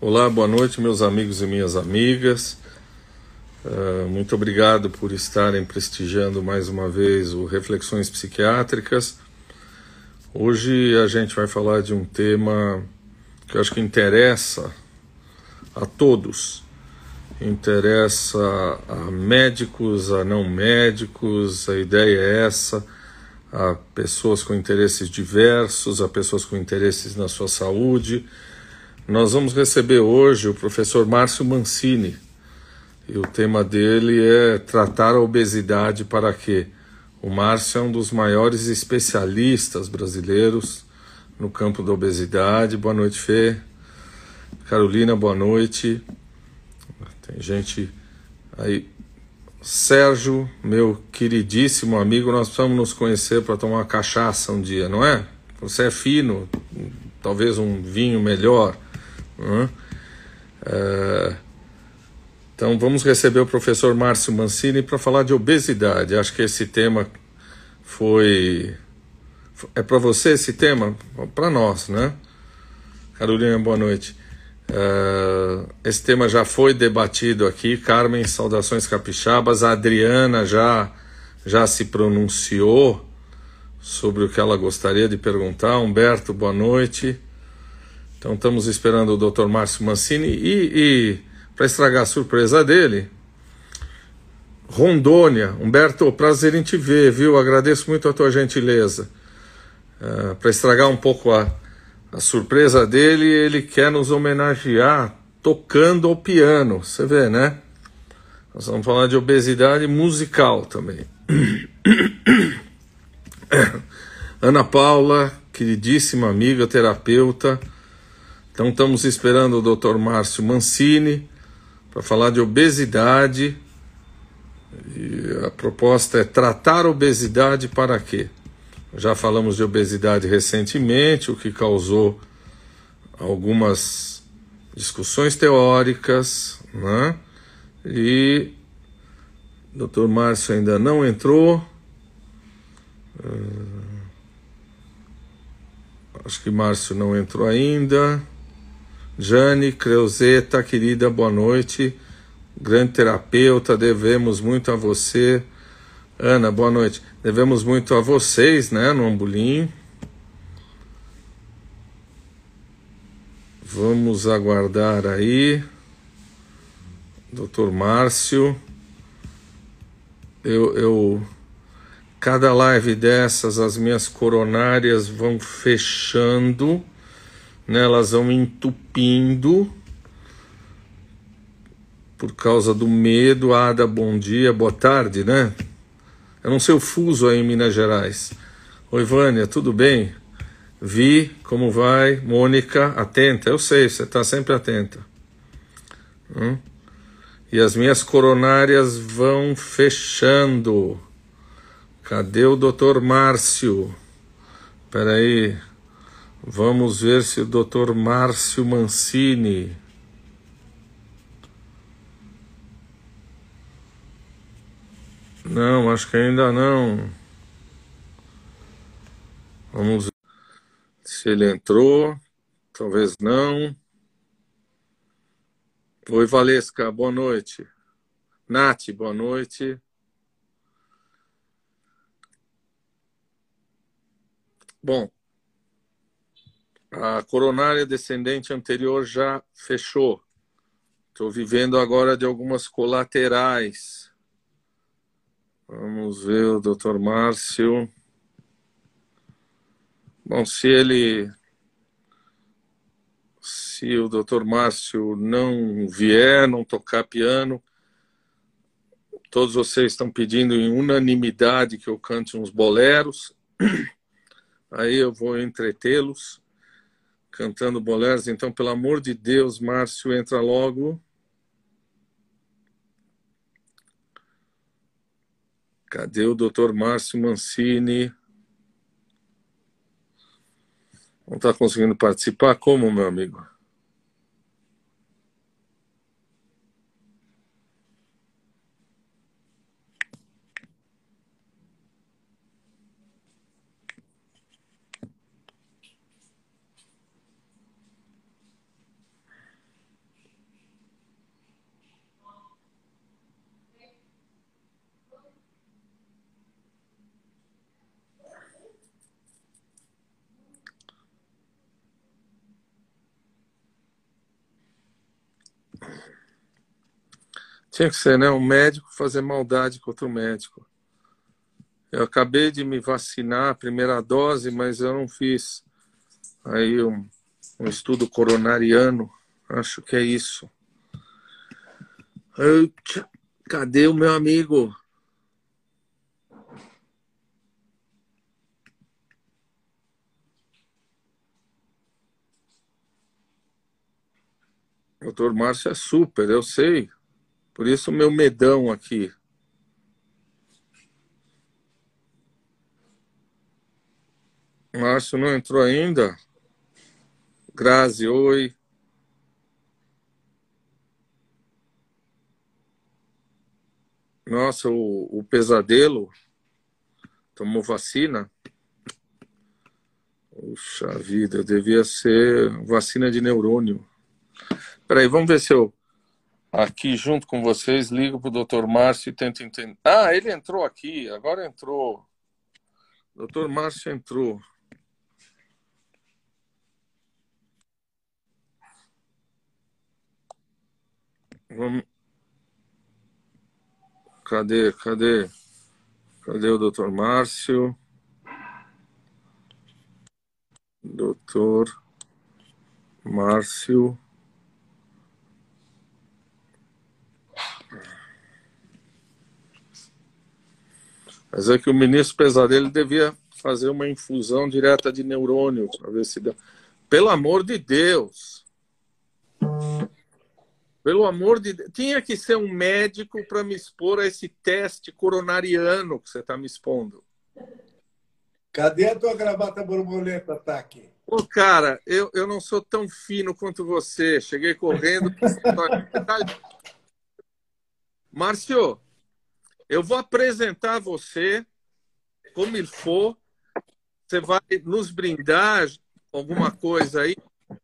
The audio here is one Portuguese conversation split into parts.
Olá, boa noite, meus amigos e minhas amigas. Uh, muito obrigado por estarem prestigiando mais uma vez o Reflexões Psiquiátricas. Hoje a gente vai falar de um tema que eu acho que interessa a todos. Interessa a médicos, a não médicos, a ideia é essa, a pessoas com interesses diversos, a pessoas com interesses na sua saúde nós vamos receber hoje o professor Márcio Mancini e o tema dele é tratar a obesidade para quê? O Márcio é um dos maiores especialistas brasileiros no campo da obesidade. Boa noite, Fê. Carolina, boa noite. Tem gente aí. Sérgio, meu queridíssimo amigo, nós precisamos nos conhecer para tomar cachaça um dia, não é? Você é fino, talvez um vinho melhor. Né? Então vamos receber o professor Márcio Mancini para falar de obesidade. Acho que esse tema foi. É para você esse tema? Para nós, né? Carolina, boa noite. Uh, esse tema já foi debatido aqui. Carmen, saudações capixabas. A Adriana já, já se pronunciou sobre o que ela gostaria de perguntar. Humberto, boa noite. Então estamos esperando o Dr. Márcio Mancini e, e para estragar a surpresa dele, Rondônia, Humberto, prazer em te ver, viu? Agradeço muito a tua gentileza. Uh, para estragar um pouco a, a surpresa dele, ele quer nos homenagear tocando ao piano. Você vê, né? Nós vamos falar de obesidade musical também. Ana Paula, queridíssima amiga, terapeuta então estamos esperando o Dr. Márcio Mancini para falar de obesidade. E a proposta é tratar obesidade para quê? Já falamos de obesidade recentemente, o que causou algumas discussões teóricas, né? E o Dr. Márcio ainda não entrou. Uh, acho que Márcio não entrou ainda. Jane Creuzeta, querida, boa noite. Grande terapeuta, devemos muito a você. Ana, boa noite. Devemos muito a vocês, né, no Ambulim. Vamos aguardar aí. Doutor Márcio. Eu, eu. Cada live dessas, as minhas coronárias vão fechando né, elas vão entupindo por causa do medo. Ada, bom dia, boa tarde, né? Eu não sei o fuso aí em Minas Gerais. Oi, Vânia, tudo bem? Vi, como vai? Mônica, atenta. Eu sei, você está sempre atenta. Hum? E as minhas coronárias vão fechando. Cadê o doutor Márcio? Peraí. Vamos ver se o Dr. Márcio Mancini Não, acho que ainda não. Vamos ver se ele entrou. Talvez não. Oi, Valesca, boa noite. Nath, boa noite. Bom, a coronária descendente anterior já fechou. Estou vivendo agora de algumas colaterais. Vamos ver o Dr. Márcio. Bom, se ele. Se o Dr. Márcio não vier, não tocar piano, todos vocês estão pedindo em unanimidade que eu cante uns boleros. Aí eu vou entretê-los cantando boleros. Então, pelo amor de Deus, Márcio, entra logo. Cadê o doutor Márcio Mancini? Não está conseguindo participar? Como, meu amigo? Tinha que ser, né? Um médico fazer maldade contra o médico. Eu acabei de me vacinar, primeira dose, mas eu não fiz aí um, um estudo coronariano. Acho que é isso. Eu, cadê o meu amigo? Doutor Márcio é super, eu sei. Por isso o meu medão aqui. Márcio não entrou ainda? Grazi, oi. Nossa, o, o pesadelo tomou vacina? Puxa vida, devia ser vacina de neurônio. Peraí, vamos ver se eu aqui junto com vocês ligo para o doutor Márcio e tento entender. Ah, ele entrou aqui, agora entrou. Doutor Márcio entrou. Vamos. Cadê, cadê? Cadê o doutor Márcio? Doutor Márcio. Mas é que o ministro Pesadelo devia fazer uma infusão direta de neurônio para ver se dá. Pelo amor de Deus! Pelo amor de Deus. Tinha que ser um médico para me expor a esse teste coronariano que você está me expondo. Cadê a tua gravata borboleta, Taki? Ô, cara, eu, eu não sou tão fino quanto você. Cheguei correndo. Márcio, eu vou apresentar você como ele for. Você vai nos brindar alguma coisa aí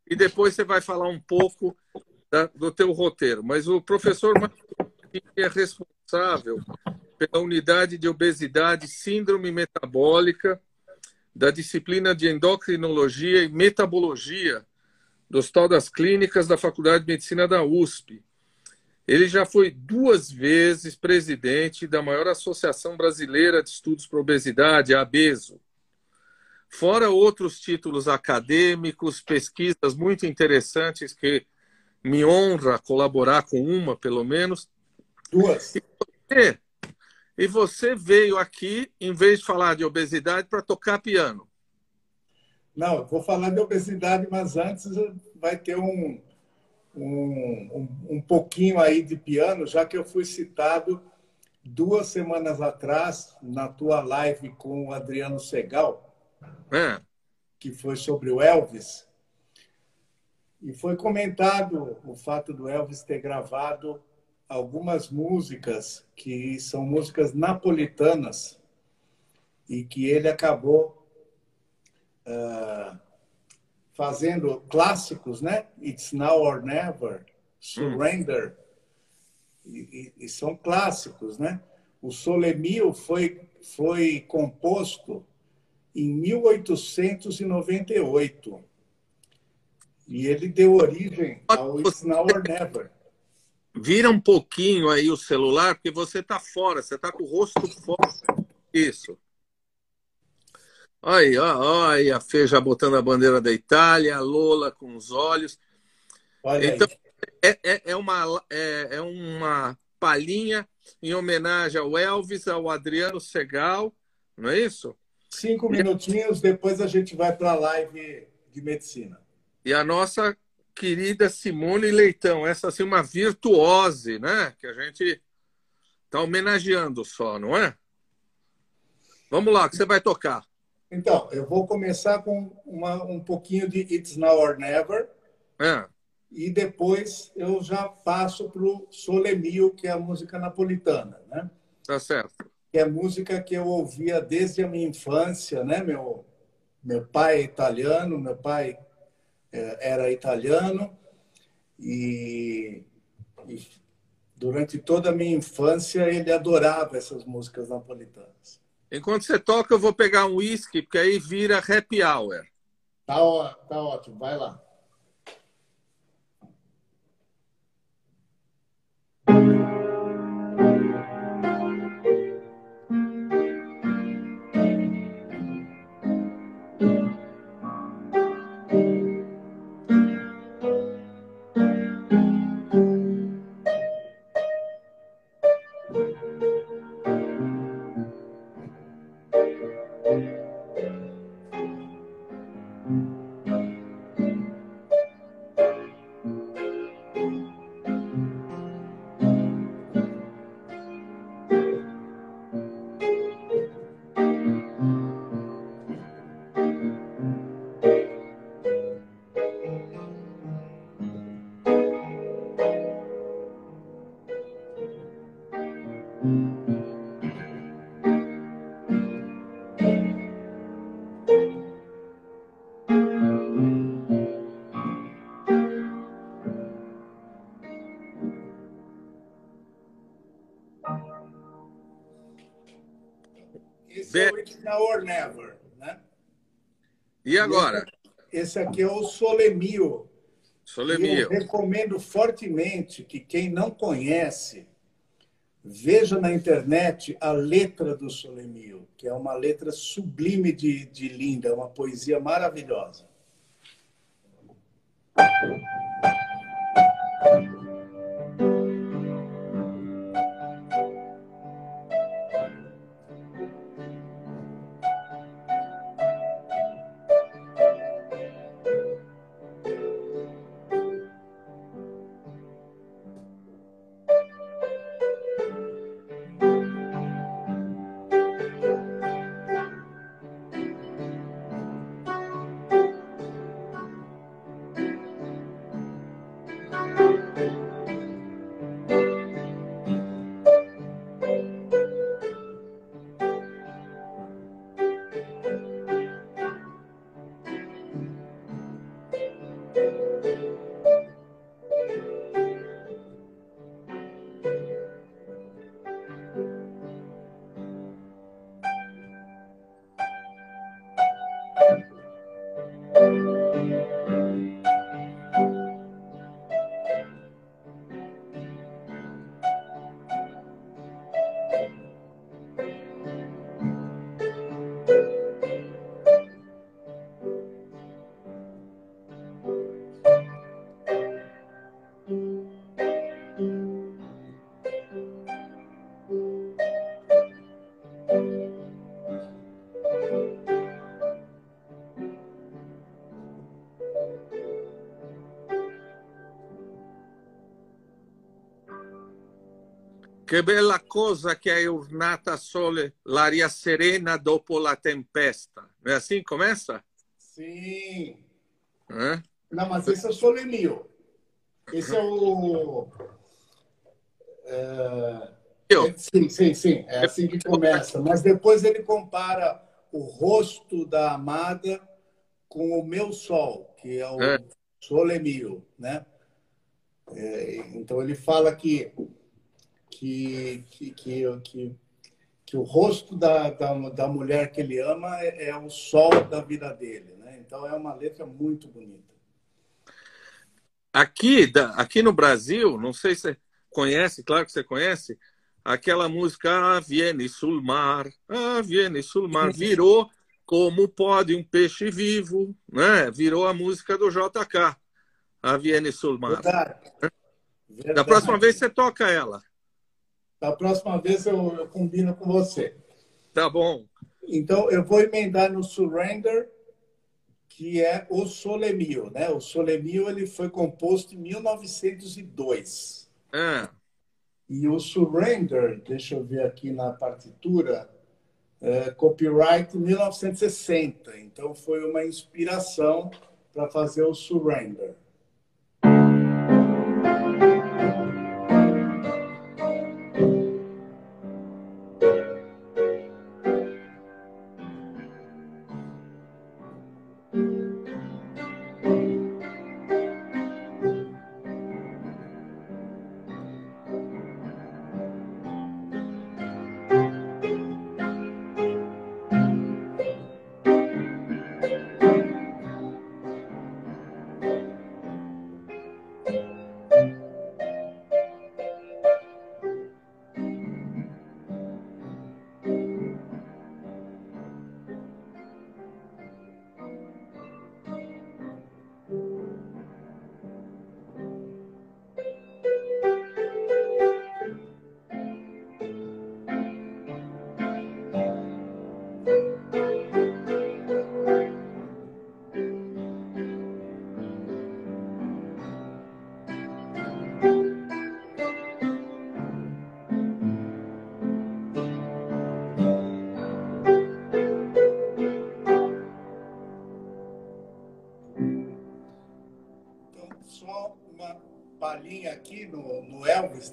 e depois você vai falar um pouco da, do teu roteiro. Mas o professor é responsável pela unidade de obesidade, síndrome metabólica da disciplina de endocrinologia e metabologia do Hospital das Clínicas da Faculdade de Medicina da USP. Ele já foi duas vezes presidente da maior associação brasileira de estudos para obesidade, a ABESO. Fora outros títulos acadêmicos, pesquisas muito interessantes que me honra colaborar com uma, pelo menos. Duas. E você, e você veio aqui, em vez de falar de obesidade, para tocar piano. Não, vou falar de obesidade, mas antes vai ter um, um, um, um pouquinho aí de piano, já que eu fui citado duas semanas atrás na tua live com o Adriano Segal, é. que foi sobre o Elvis. E foi comentado o fato do Elvis ter gravado algumas músicas que são músicas napolitanas e que ele acabou uh, fazendo clássicos, né? It's Now or Never, Surrender, hum. e, e, são clássicos, né? O Solemio foi, foi composto em 1898 e ele deu origem ao It's Now or Never. Vira um pouquinho aí o celular, porque você está fora, você está com o rosto fora. Isso. Aí, ó, aí a Fê já botando a bandeira da Itália, a Lola com os olhos. Olha então, é, é, é, uma, é, é uma palhinha em homenagem ao Elvis, ao Adriano Segal, não é isso? Cinco minutinhos, depois a gente vai para a live de medicina. E a nossa querida Simone Leitão, essa assim, uma virtuose, né? Que a gente está homenageando só, não é? Vamos lá, que você vai tocar. Então, eu vou começar com uma, um pouquinho de It's Now or Never. É. E depois eu já passo para o Sole Mio, que é a música napolitana, né? Tá certo. Que é música que eu ouvia desde a minha infância, né? Meu, meu pai é italiano, meu pai é, era italiano e, e durante toda a minha infância ele adorava essas músicas napolitanas. Enquanto você toca, eu vou pegar um uísque, porque aí vira happy hour. Tá, ó, tá ótimo, vai lá. thank Now or Never. Né? E agora? Esse, aqui é o Solemio. Solemio. Eu recomendo fortemente que quem não conhece veja na internet a letra do Solemio, que é uma letra sublime de, de linda, uma poesia maravilhosa. Che bella cosa che è ornata sole l'aria serena dopo la tempesta. Não é assim que começa? Sim. É? Não, mas esse é o Solemio. Esse é o. É... Eu. Sim, sim, sim. É assim que começa. Mas depois ele compara o rosto da amada com o meu sol, que é o É. Solemio, né? É, então ele fala que que, que, que, que, que o rosto da, da, da mulher que ele ama é, é o sol da vida dele, né? Então é uma letra muito bonita. Aqui, da- aqui no Brasil, não sei se você conhece, claro que você conhece, aquela música Ah, Viene sul mar, Ah, Viene sul mar, virou como pode um peixe vivo, né? Virou a música do JK, Ah, Viene sul mar. Verdade. Da Verdade. próxima vez você toca ela. Da próxima vez eu, eu combino com você. Tá bom. Então eu vou emendar no Surrender, que é o Solemio, né? O Solemio ele foi composto em 1902. É. E o Surrender, deixa eu ver aqui na partitura, é, copyright 1960. Então foi uma inspiração para fazer o Surrender.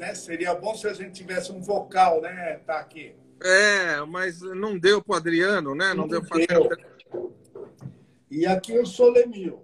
Né? Seria bom se a gente tivesse um vocal, né? Tá aqui. É, mas não deu pro Adriano, né? Não, Não deu deu. E aqui o Solemio.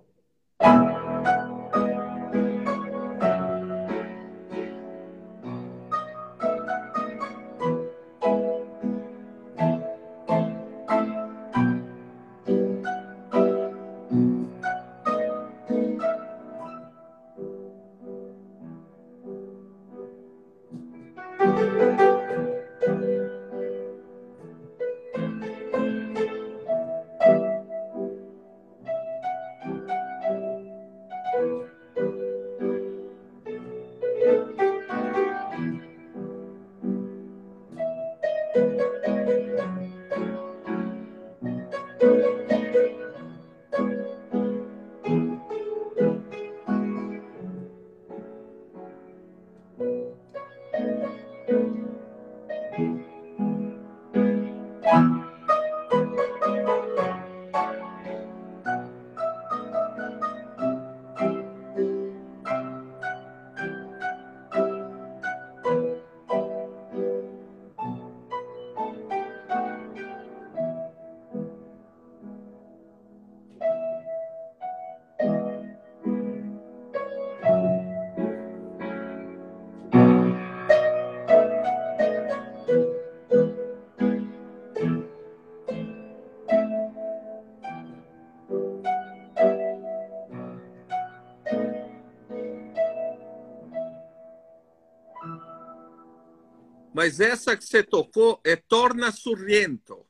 Mas essa que você tocou é Torna Sorrento.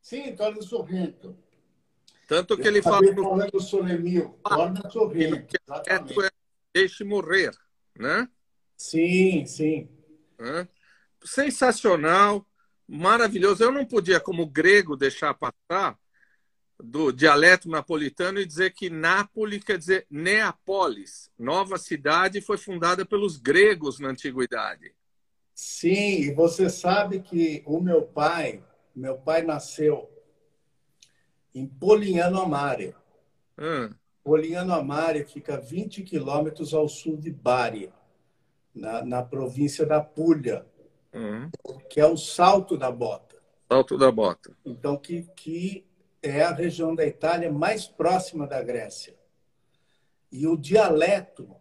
Sim, Torna Sorrento. Tanto que ele fala. falando do Solemil, ah, Torna Sorrento. É Deixe morrer, né? Sim, sim. Sensacional, maravilhoso. Eu não podia, como grego, deixar passar do dialeto napolitano e dizer que Nápoles quer dizer Neapolis, nova cidade, foi fundada pelos gregos na antiguidade. Sim, e você sabe que o meu pai, meu pai nasceu em Polignano Amare. Hum. Polignano Amare fica 20 quilômetros ao sul de Bari, na, na província da Puglia, hum. que é o Salto da Bota. Salto da Bota. Então, que, que é a região da Itália mais próxima da Grécia. E o dialeto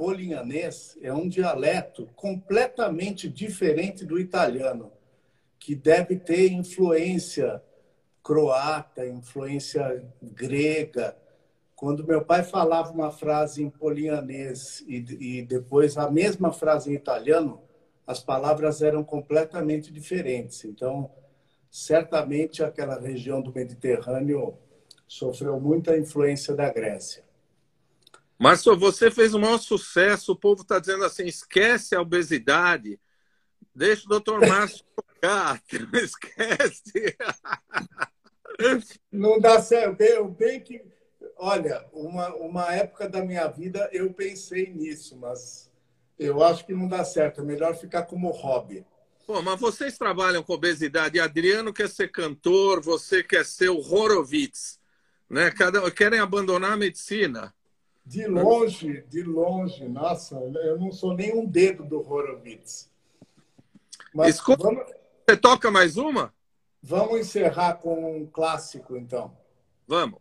polignanês é um dialeto completamente diferente do italiano, que deve ter influência croata, influência grega. Quando meu pai falava uma frase em polignanês e, e depois a mesma frase em italiano, as palavras eram completamente diferentes. Então, certamente aquela região do Mediterrâneo sofreu muita influência da Grécia. Márcio, você fez o maior sucesso. O povo está dizendo assim: esquece a obesidade. Deixa o doutor Márcio tocar. Esquece. Não dá certo. Eu bem que. Olha, uma, uma época da minha vida eu pensei nisso, mas eu acho que não dá certo. É melhor ficar como hobby. Pô, mas vocês trabalham com obesidade. Adriano quer ser cantor, você quer ser o Horowitz. Né? Cada, querem abandonar a medicina. De longe, de longe, nossa, eu não sou nem um dedo do Horowitz. Mas Escuta, vamos... você toca mais uma? Vamos encerrar com um clássico, então. Vamos.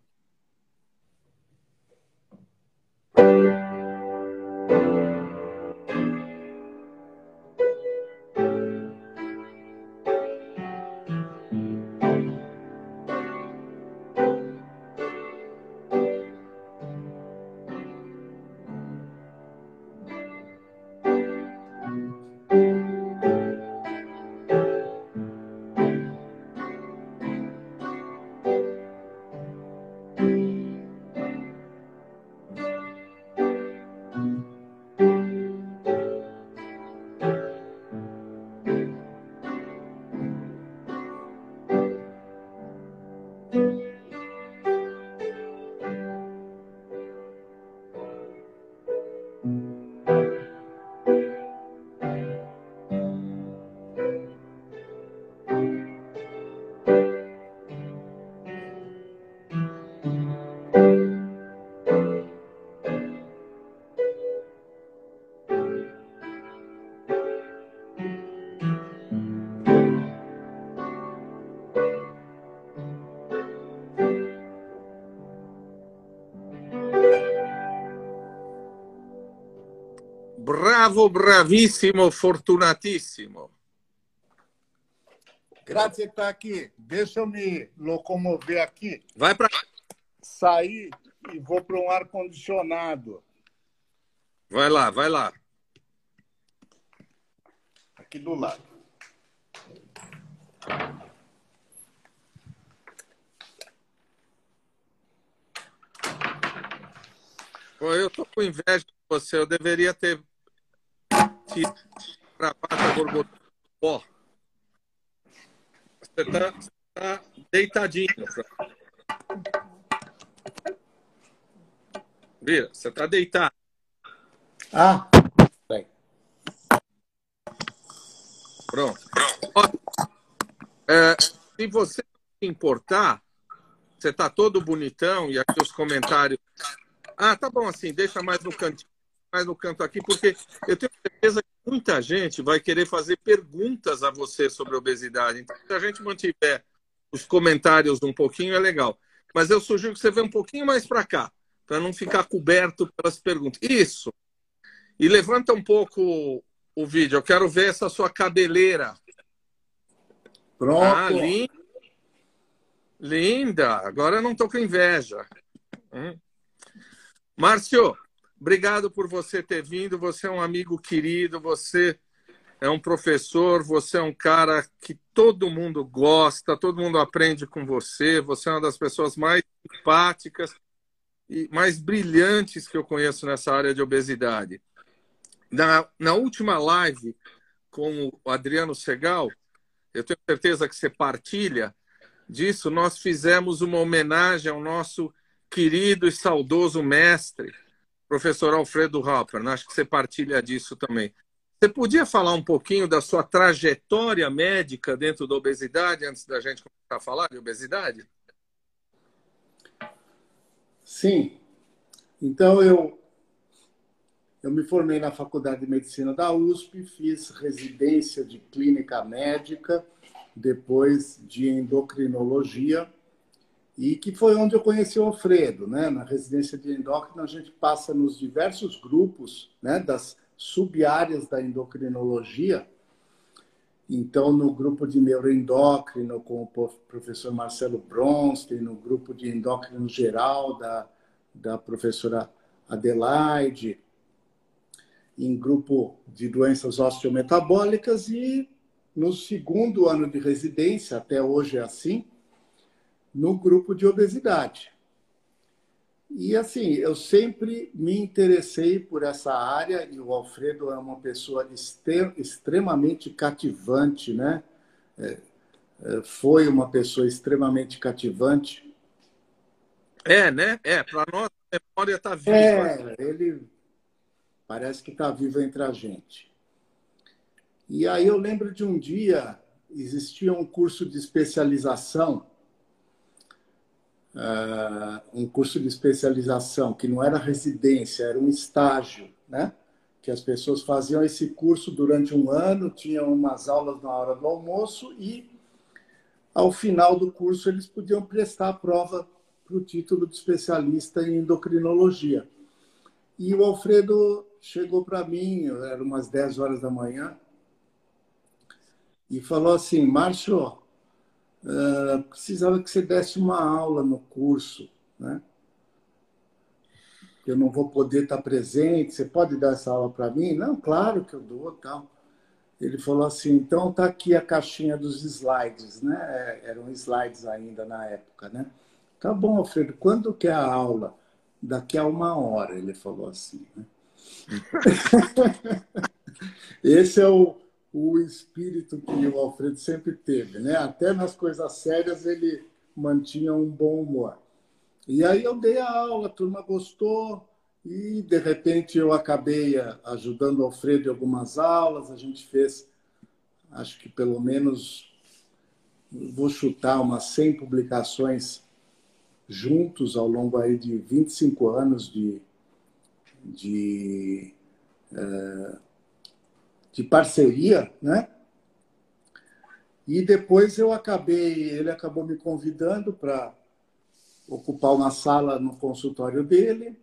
Bravo, bravissimo, fortunatissimo. Grazie aqui. Deixa eu me locomover aqui. Vai para sair e vou para um ar condicionado. Vai lá, vai lá. aqui do lado. Eu tô com inveja de você. Eu deveria ter gravado a borboleta. Ó, você tá, você tá deitadinho. Vira, você tá deitado. Ah, bem. Pronto. Pronto. É, se você se importar, você tá todo bonitão e aqui os comentários ah, tá bom assim, deixa mais no canto, mais no canto aqui, porque eu tenho certeza que muita gente vai querer fazer perguntas a você sobre obesidade. Então, se a gente mantiver os comentários um pouquinho, é legal. Mas eu sugiro que você venha um pouquinho mais para cá, para não ficar coberto pelas perguntas. Isso. E levanta um pouco o vídeo. Eu quero ver essa sua cabeleira. Pronto. Ah, linda. Linda. Agora eu não estou com inveja. Hum. Márcio, obrigado por você ter vindo. Você é um amigo querido, você é um professor, você é um cara que todo mundo gosta, todo mundo aprende com você. Você é uma das pessoas mais simpáticas e mais brilhantes que eu conheço nessa área de obesidade. Na, na última live com o Adriano Segal, eu tenho certeza que você partilha disso, nós fizemos uma homenagem ao nosso querido e saudoso mestre, professor Alfredo Hopper. Acho que você partilha disso também. Você podia falar um pouquinho da sua trajetória médica dentro da obesidade, antes da gente começar a falar de obesidade? Sim. Então, eu, eu me formei na Faculdade de Medicina da USP, fiz residência de clínica médica, depois de endocrinologia e que foi onde eu conheci o Alfredo, né? Na residência de endócrino a gente passa nos diversos grupos, né? Das sub-áreas da endocrinologia. Então, no grupo de neuroendócrino com o professor Marcelo Bronstein, no grupo de endócrino geral da, da professora Adelaide, em grupo de doenças osteometabólicas e no segundo ano de residência, até hoje é assim, no grupo de obesidade. E assim, eu sempre me interessei por essa área e o Alfredo é uma pessoa extremamente cativante, né? É, é, foi uma pessoa extremamente cativante. É, né? É, para nós a memória está viva. É, ele parece que está vivo entre a gente. E aí eu lembro de um dia, existia um curso de especialização uh, um curso de especialização, que não era residência, era um estágio, né? Que as pessoas faziam esse curso durante um ano, tinham umas aulas na hora do almoço e, ao final do curso, eles podiam prestar a prova para o título de especialista em endocrinologia. E o Alfredo chegou para mim, era umas 10 horas da manhã, e falou assim: Márcio, uh, precisava que você desse uma aula no curso, né? Eu não vou poder estar presente, você pode dar essa aula para mim? Não, claro que eu dou, tal. Ele falou assim, então tá aqui a caixinha dos slides, né? É, eram slides ainda na época, né? Tá bom, Alfredo, quando que é a aula? Daqui a uma hora, ele falou assim, né? Esse é o, o espírito que o Alfredo sempre teve, né? Até nas coisas sérias ele mantinha um bom humor. E aí eu dei a aula, a turma gostou e de repente eu acabei ajudando o Alfredo em algumas aulas. A gente fez, acho que pelo menos, vou chutar umas 100 publicações juntos ao longo aí de 25 anos de, de uh, de parceria, né? E depois eu acabei, ele acabou me convidando para ocupar uma sala no consultório dele,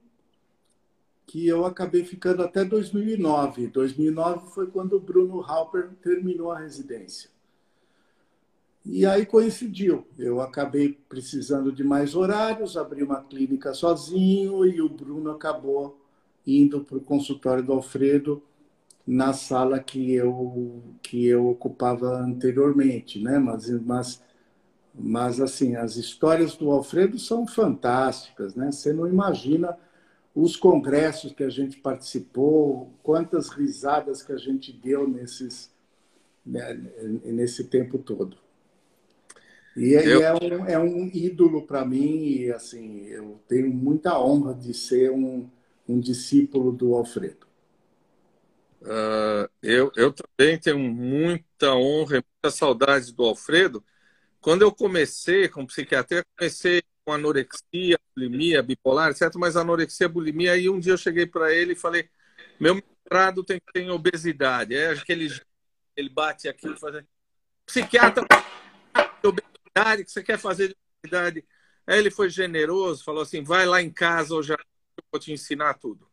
que eu acabei ficando até 2009. 2009 foi quando o Bruno Halper terminou a residência. E aí coincidiu. Eu acabei precisando de mais horários, abri uma clínica sozinho e o Bruno acabou indo para o consultório do Alfredo na sala que eu que eu ocupava anteriormente, né? Mas mas mas assim, as histórias do Alfredo são fantásticas, né? Você não imagina os congressos que a gente participou, quantas risadas que a gente deu nesses né, nesse tempo todo. E, é, eu... é, um, é um ídolo para mim e assim, eu tenho muita honra de ser um, um discípulo do Alfredo. Uh, eu, eu também tenho muita honra e muita saudade do Alfredo. Quando eu comecei com psiquiatria, comecei com anorexia, bulimia, bipolar, etc. Mas anorexia, bulimia, aí um dia eu cheguei para ele e falei: meu mestrado tem obesidade. É aquele ele bate aqui e faz. Psiquiatra de obesidade, que você quer fazer de obesidade. Aí ele foi generoso, falou assim: vai lá em casa, eu já vou te ensinar tudo.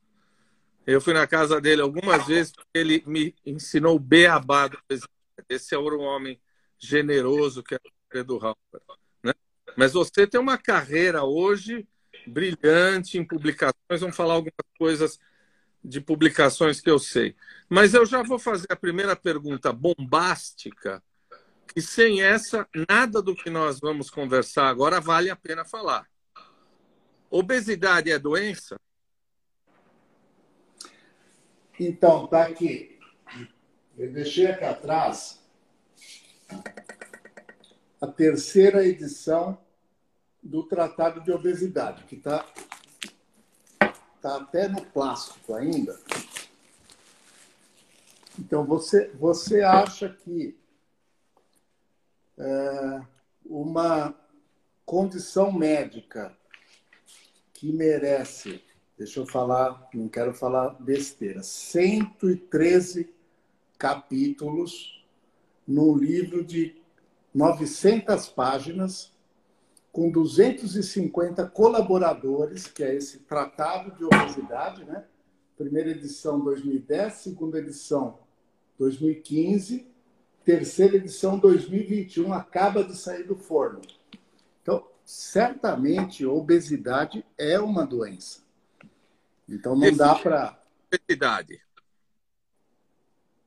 Eu fui na casa dele algumas vezes porque ele me ensinou o beabá do Esse é um homem generoso que é o Pedro Halper. Né? Mas você tem uma carreira hoje brilhante em publicações. Vamos falar algumas coisas de publicações que eu sei. Mas eu já vou fazer a primeira pergunta bombástica, que sem essa, nada do que nós vamos conversar agora vale a pena falar. Obesidade é doença? Então, tá aqui. Eu deixei aqui atrás a terceira edição do Tratado de Obesidade, que está tá até no plástico ainda. Então, você, você acha que é, uma condição médica que merece deixa eu falar, não quero falar besteira, 113 capítulos num livro de 900 páginas, com 250 colaboradores, que é esse Tratado de Obesidade, né? Primeira edição 2010, segunda edição 2015, terceira edição 2021 acaba de sair do forno. Então, certamente obesidade é uma doença. Então não dá para. Obesidade.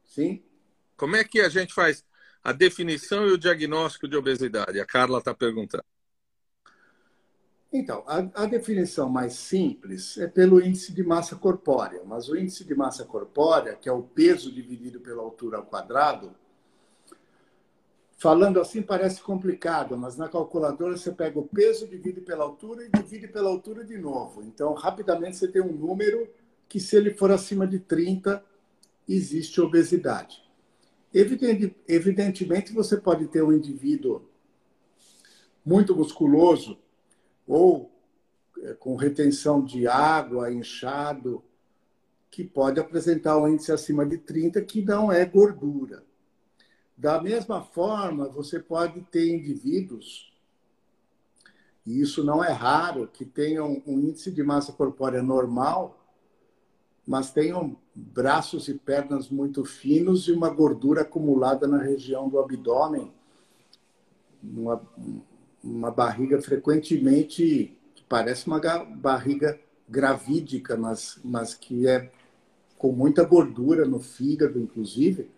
Sim. Como é que a gente faz a definição e o diagnóstico de obesidade? A Carla está perguntando. Então, a, a, definição mais simples é pelo índice de massa corpórea, mas o índice de massa corpórea, que é o peso dividido pela altura ao quadrado, Falando assim parece complicado, mas na calculadora você pega o peso, divide pela altura e divide pela altura de novo. Então, rapidamente você tem um número que, se ele for acima de 30, existe obesidade. Evidentemente, você pode ter um indivíduo muito musculoso ou é, com retenção de água, inchado, que pode apresentar um índice acima de 30, que não é gordura. Da mesma forma, você pode ter indivíduos, e isso não é raro, que tenham um índice de massa corpórea normal, mas tenham braços e pernas muito finos e uma gordura acumulada na região do abdômen, uma, uma barriga frequentemente que parece uma barriga gravídica, mas, mas que é com muita gordura no fígado, inclusive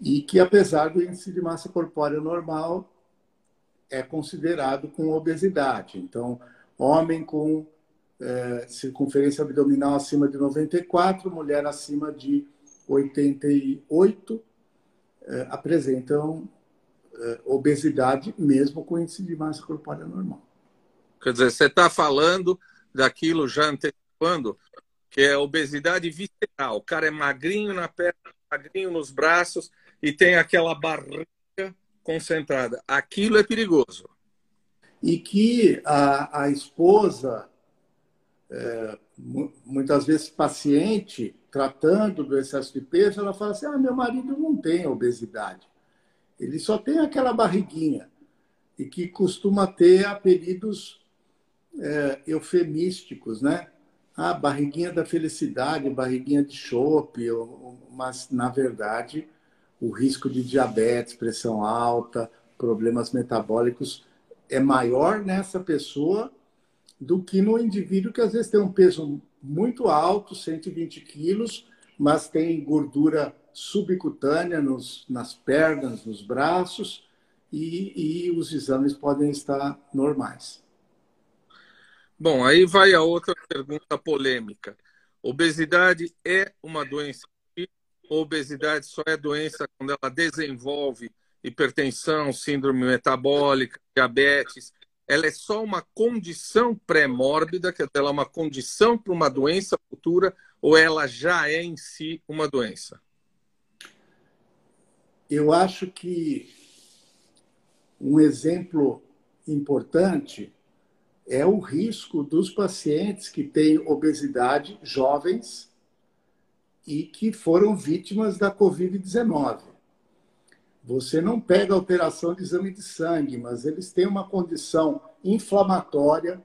e que, apesar do índice de massa corpórea normal, é considerado com obesidade. Então, homem com é, circunferência abdominal acima de 94, mulher acima de 88, é, apresentam é, obesidade mesmo com índice de massa corpórea normal. Quer dizer, você está falando daquilo já antecipando, que é obesidade visceral. O cara é magrinho na perna, magrinho nos braços, e tem aquela barriga concentrada. Aquilo é perigoso. E que a, a esposa, é, muitas vezes paciente, tratando do excesso de peso, ela fala assim: ah, meu marido não tem obesidade. Ele só tem aquela barriguinha. E que costuma ter apelidos é, eufemísticos, né? Ah, barriguinha da felicidade, barriguinha de chope, mas, na verdade, o risco de diabetes, pressão alta, problemas metabólicos é maior nessa pessoa do que no indivíduo que às vezes tem um peso muito alto, 120 quilos, mas tem gordura subcutânea nos, nas pernas, nos braços, e, e os exames podem estar normais. Bom, aí vai a outra pergunta polêmica. Obesidade é uma doença? Obesidade só é doença quando ela desenvolve hipertensão, síndrome metabólica, diabetes. Ela é só uma condição pré-mórbida, que ela é uma condição para uma doença futura, ou ela já é em si uma doença? Eu acho que um exemplo importante é o risco dos pacientes que têm obesidade jovens e que foram vítimas da Covid-19. Você não pega alteração de exame de sangue, mas eles têm uma condição inflamatória,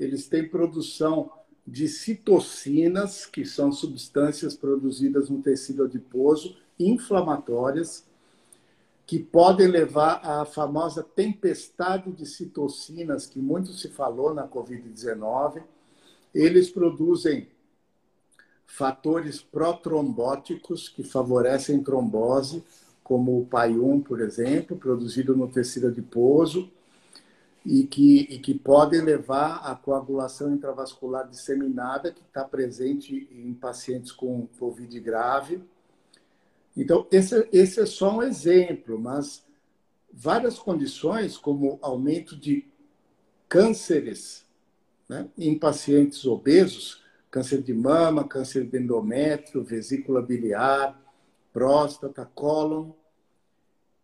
eles têm produção de citocinas, que são substâncias produzidas no tecido adiposo, inflamatórias, que podem levar à famosa tempestade de citocinas, que muito se falou na Covid-19. Eles produzem fatores protrombóticos que favorecem trombose, como o PAI-1, por exemplo, produzido no tecido adiposo, e que, e que podem levar à coagulação intravascular disseminada, que está presente em pacientes com Covid grave. Então, esse, esse é só um exemplo, mas várias condições, como aumento de cânceres né, em pacientes obesos, câncer de mama, câncer de endométrio, vesícula biliar, próstata, cólon,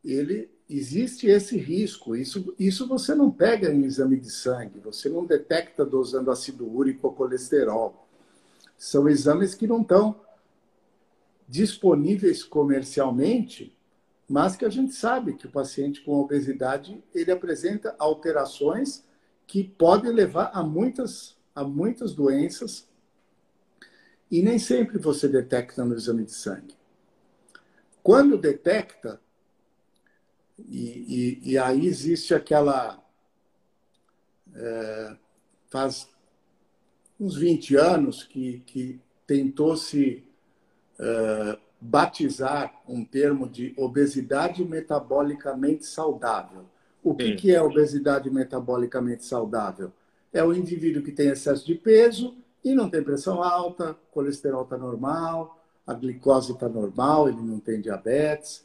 ele existe esse risco. Isso, isso você não pega em exame de sangue, você não detecta dosando ácido úrico ou colesterol. São exames que não estão disponíveis comercialmente, mas que a gente sabe que o paciente com obesidade ele apresenta alterações que podem levar a muitas, a muitas doenças e nem sempre você detecta no exame de sangue. Quando detecta, e, e, e aí existe aquela. É, faz uns 20 anos que, que tentou se uh, batizar um termo de obesidade metabolicamente saudável. O que, que é obesidade metabolicamente saudável? É o indivíduo que tem excesso de peso e não tem pressão alta, colesterol está normal, a glicose está normal, ele não tem diabetes.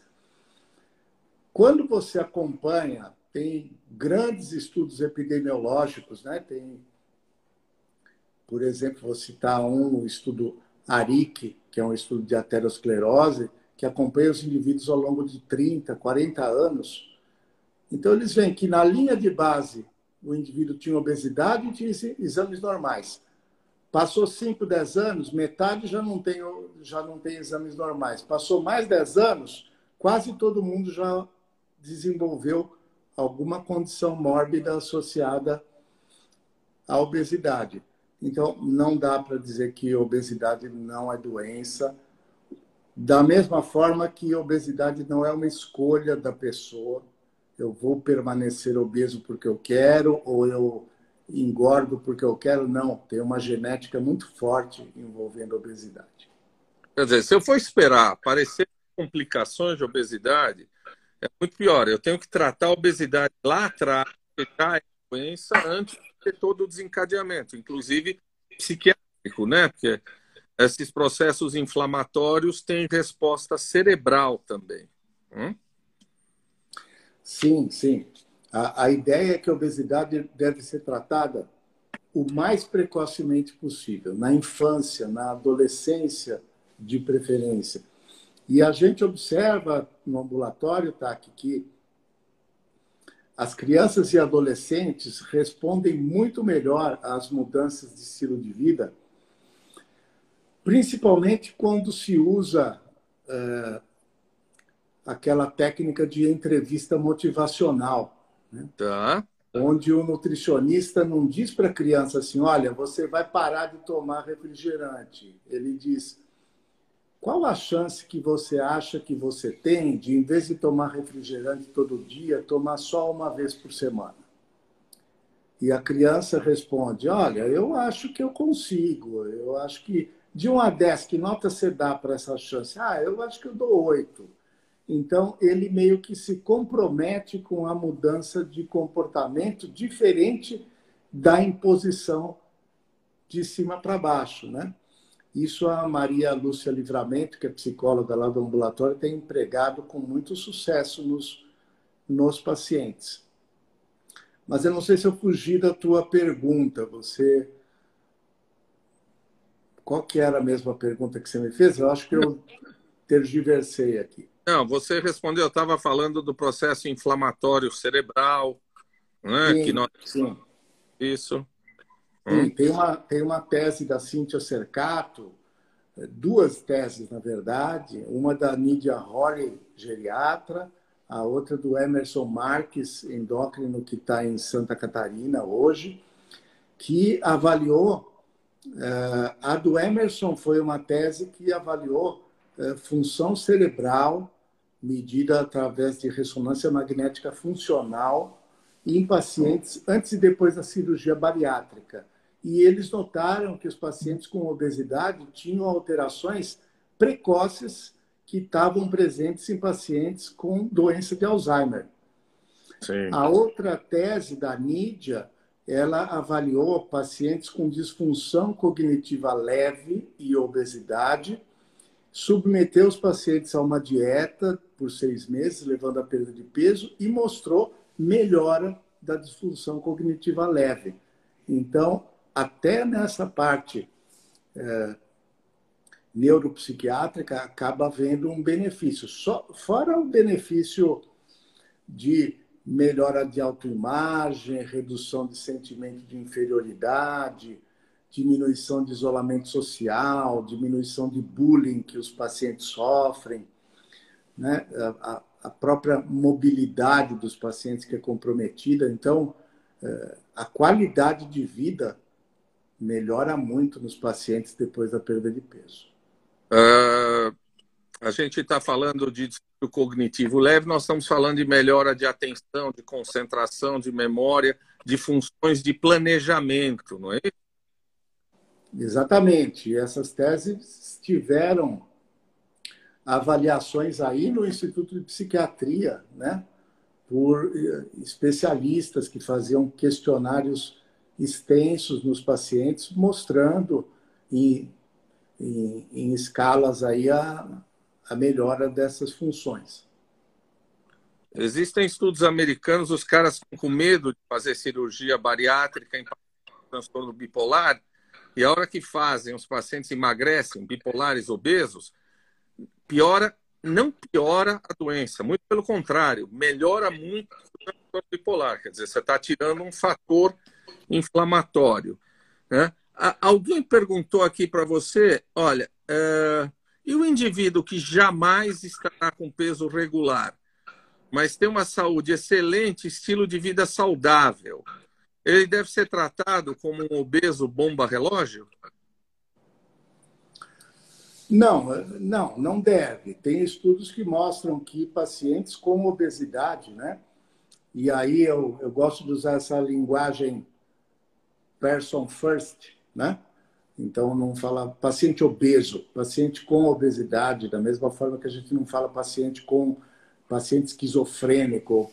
Quando você acompanha, tem grandes estudos epidemiológicos, né? Tem, por exemplo, vou citar um estudo ARIC, que é um estudo de aterosclerose, que acompanha os indivíduos ao longo de 30, 40 anos. Então, eles veem que na linha de base o indivíduo tinha obesidade e tinha exames normais. Passou 5, 10 anos, metade já não, tem, já não tem exames normais. Passou mais 10 anos, quase todo mundo já desenvolveu alguma condição mórbida associada à obesidade. Então, não dá para dizer que obesidade não é doença. Da mesma forma que obesidade não é uma escolha da pessoa. Eu vou permanecer obeso porque eu quero ou eu engordo porque eu quero. Não, tem uma genética muito forte envolvendo obesidade. Quer dizer, se eu for esperar aparecer complicações de obesidade, é muito pior. Eu tenho que tratar a obesidade lá atrás, já é doença, antes ter todo o desencadeamento, inclusive psiquiátrico, né? Porque esses processos inflamatórios têm resposta cerebral também. Hum? Sim, sim. A, a ideia é que a obesidade deve ser tratada o mais precocemente possível, na infância, na adolescência, de preferência. E a gente observa no ambulatório, tá, que as crianças e adolescentes respondem muito melhor às mudanças de estilo de vida, principalmente quando se usa é, aquela técnica de entrevista motivacional. Né? Tá. Onde o nutricionista não diz para a criança assim: olha, você vai parar de tomar refrigerante. Ele diz: qual a chance que você acha que você tem de, em vez de tomar refrigerante todo dia, tomar só uma vez por semana? E a criança responde: Olha, eu acho que eu consigo, eu acho que De 1 a 10, que nota você dá para essa chance? Ah, eu acho que eu dou 8. Então, ele meio que se compromete com a mudança de comportamento diferente da imposição de cima para baixo, né? Isso a Maria Lúcia Livramento, que é psicóloga lá do ambulatório, tem empregado com muito sucesso nos, nos pacientes. Mas eu não sei se eu fugi da tua pergunta. Você. Qual que era a mesma pergunta que você me fez? Eu acho que eu tergiversei aqui. Não, você respondeu, eu estava falando do processo inflamatório cerebral, né? Sim, que nós... sim. Isso. Sim, hum. tem, uma, tem uma tese da Cíntia Cercato, duas teses, na verdade, uma da Nídia Rory, geriatra, a outra do Emerson Marques, endócrino, que está em Santa Catarina hoje, que avaliou. Uh, a do Emerson foi uma tese que avaliou uh, função cerebral medida através de ressonância magnética funcional em pacientes antes e depois da cirurgia bariátrica. E eles notaram que os pacientes com obesidade tinham alterações precoces que estavam presentes em pacientes com doença de Alzheimer. Sim. A outra tese da Nídia, ela avaliou pacientes com disfunção cognitiva leve e obesidade, submeteu os pacientes a uma dieta por seis meses, levando a perda de peso, e mostrou melhora da disfunção cognitiva leve. Então, até nessa parte é, neuropsiquiátrica acaba havendo um benefício. Só, fora o benefício de melhora de autoimagem, redução de sentimento de inferioridade, diminuição de isolamento social, diminuição de bullying que os pacientes sofrem, né? a, a própria mobilidade dos pacientes que é comprometida. Então, é, a qualidade de vida melhora muito nos pacientes depois da perda de peso. Uh, a gente está falando de cognitivo leve, nós estamos falando de melhora de atenção, de concentração, de memória, de funções de planejamento, não é Exatamente. Essas teses tiveram avaliações aí no Instituto de Psiquiatria, né? por eh, especialistas que faziam questionários extensos nos pacientes, mostrando em em, em escalas aí a, a melhora dessas funções. Existem estudos americanos, os caras com medo de fazer cirurgia bariátrica em transtorno bipolar, e a hora que fazem, os pacientes emagrecem, bipolares obesos, piora, não piora a doença, muito pelo contrário, melhora muito o bipolar. Quer dizer, você está tirando um fator inflamatório. Né? Alguém perguntou aqui para você, olha, uh, e o indivíduo que jamais estará com peso regular, mas tem uma saúde excelente, estilo de vida saudável, ele deve ser tratado como um obeso bomba relógio? Não, não, não deve. Tem estudos que mostram que pacientes com obesidade, né? E aí eu, eu gosto de usar essa linguagem person first, né? Então, não fala paciente obeso, paciente com obesidade, da mesma forma que a gente não fala paciente com paciente esquizofrênico,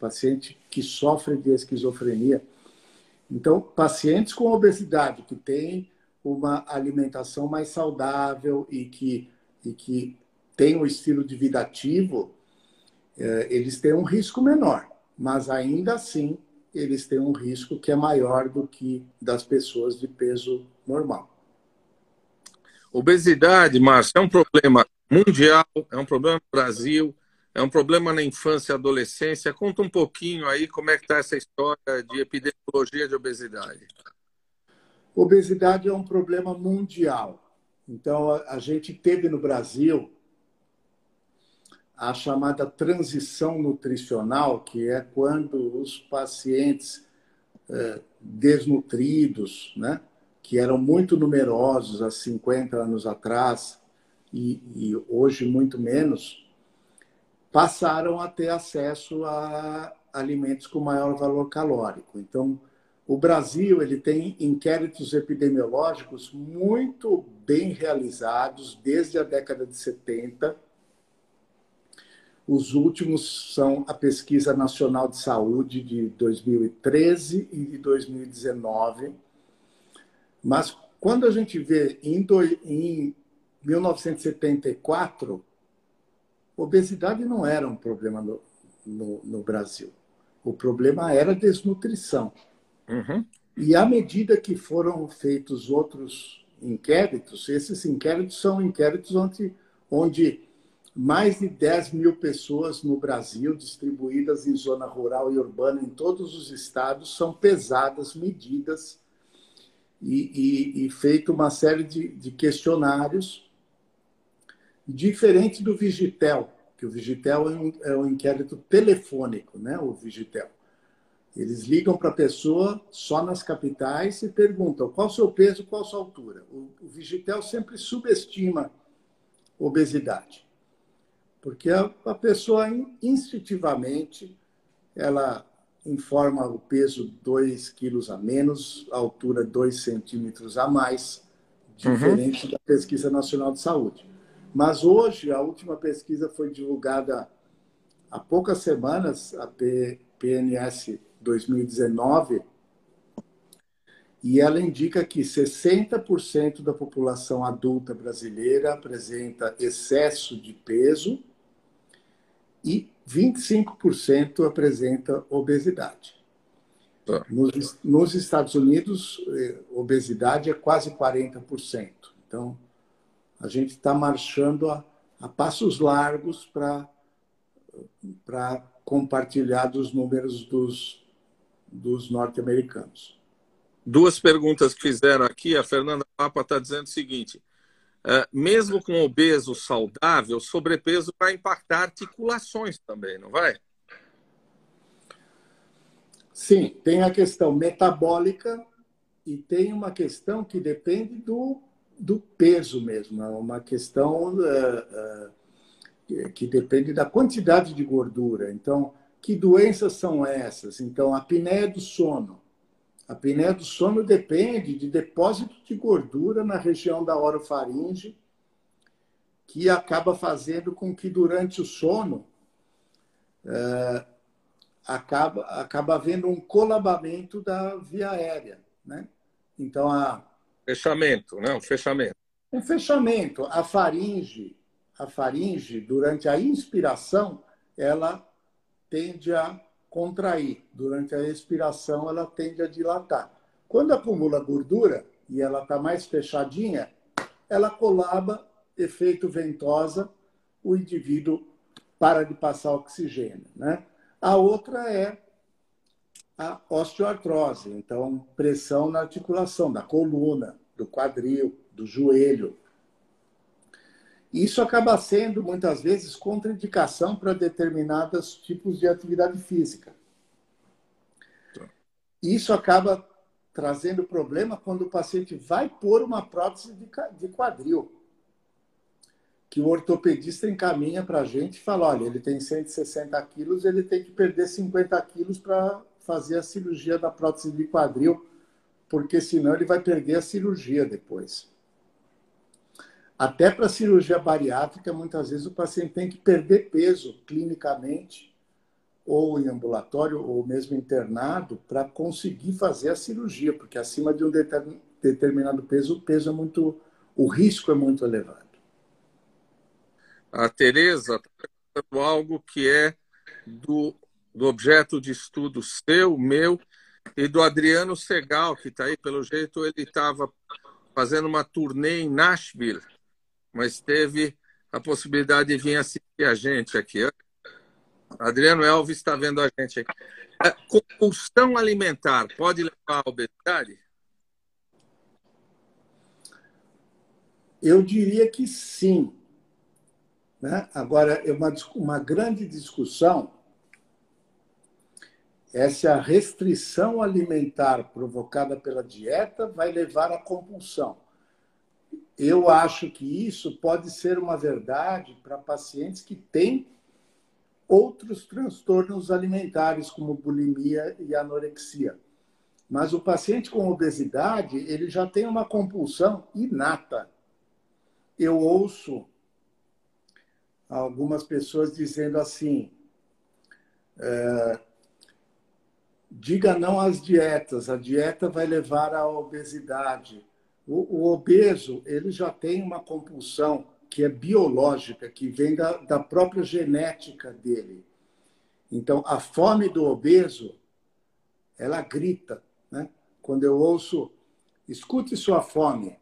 paciente que sofre de esquizofrenia. Então, pacientes com obesidade que têm uma alimentação mais saudável e que, e que têm um estilo de vida ativo, eh, eles têm um risco menor, mas ainda assim eles têm um risco que é maior do que das pessoas de peso normal. Obesidade, Márcio, é um problema mundial, é um problema no Brasil, é um problema na infância e adolescência. Conta um pouquinho aí como é que está essa história de epidemiologia de obesidade. Obesidade é um problema mundial. Então, a gente teve no Brasil a chamada transição nutricional, que é quando os pacientes é, desnutridos, né, que eram muito numerosos há 50 anos atrás e, e hoje muito menos, passaram a ter acesso a alimentos com maior valor calórico. Então, O Brasil ele tem inquéritos epidemiológicos muito bem realizados desde a década de 70. Os últimos são a Pesquisa Nacional de Saúde de 2013 e de 2019. Mas quando a gente vê em, em 1974, obesidade não era um problema no, no, no Brasil. O problema era desnutrição. Uhum. E à medida que foram feitos outros inquéritos, esses inquéritos são inquéritos onde, onde mais de 10 mil pessoas no Brasil, distribuídas em zona rural e urbana em todos os estados, são pesadas, medidas e, e, e feito uma série de, de questionários, diferente do Vigitel, que o Vigitel é um, é um inquérito telefônico, né? o Vigitel. Eles ligam para a pessoa só nas capitais e perguntam qual o seu peso, qual a sua altura. O, o Vigitel sempre subestima obesidade, porque a, a pessoa instintivamente ela informa o peso 2 quilos a menos, a altura 2 centímetros a mais, diferente uhum. da Pesquisa Nacional de Saúde. Mas hoje, a última pesquisa foi divulgada há poucas semanas, a PNS 2019, e ela indica que 60% da população adulta brasileira apresenta excesso de peso e 25% apresenta obesidade. Tá. Nos, nos, Estados Unidos, eh, obesidade é quase 40%. Então, a gente está marchando a, a, passos largos para compartilhar dos números dos, dos norte-americanos. Duas perguntas que fizeram aqui. A Fernanda Papa está dizendo o seguinte: é, mesmo com obeso saudável, sobrepeso vai impactar articulações também, não vai? Sim, tem a questão metabólica e tem uma questão que depende do, do peso mesmo, é uma questão uh, uh, que depende da quantidade de gordura. Então, que doenças são essas? Então, a apneia do sono. A apneia do sono depende de depósito de gordura na região da orofaringe, que acaba fazendo com que durante o sono é, acaba, acaba havendo um colabamento da via aérea. Né? Então, a... Fechamento, né? Um fechamento. Um fechamento. A faringe, a faringe, durante a inspiração, ela tende a contrair. Durante a expiração, ela tende a dilatar. Quando acumula gordura e ela está mais fechadinha, ela colaba, efeito ventosa, o indivíduo para de passar oxigênio. Né? A outra é a osteoartrose, então pressão na articulação da coluna, do quadril, do joelho, isso acaba sendo, muitas vezes, contraindicação para determinados tipos de atividade física. Isso acaba trazendo problema quando o paciente vai pôr uma prótese de quadril. Que o ortopedista encaminha para a gente e fala: olha, ele tem 160 quilos, ele tem que perder 50 quilos para fazer a cirurgia da prótese de quadril, porque senão ele vai perder a cirurgia depois. Até para cirurgia bariátrica, muitas vezes o paciente tem que perder peso clinicamente, ou em ambulatório, ou mesmo internado, para conseguir fazer a cirurgia, porque acima de um determinado peso, o peso é muito. o risco é muito elevado. A Tereza está algo que é do, do objeto de estudo seu, meu e do Adriano Segal, que está aí, pelo jeito, ele estava fazendo uma turnê em Nashville mas teve a possibilidade de vir assistir a gente aqui. Adriano Elvis está vendo a gente aqui. A compulsão alimentar pode levar à obesidade? Eu diria que sim. Né? Agora, é uma, uma grande discussão é se a restrição alimentar provocada pela dieta vai levar à compulsão eu acho que isso pode ser uma verdade para pacientes que têm outros transtornos alimentares, como bulimia e anorexia. Mas o paciente com obesidade, ele já tem uma compulsão inata. Eu ouço algumas pessoas dizendo assim: é, diga não às dietas, a dieta vai levar à obesidade. O, o, obeso ele já tem uma compulsão que é biológica, que vem da, da própria genética dele. Então, a fome do obeso, ela grita. Né? Quando eu ouço, escute sua fome,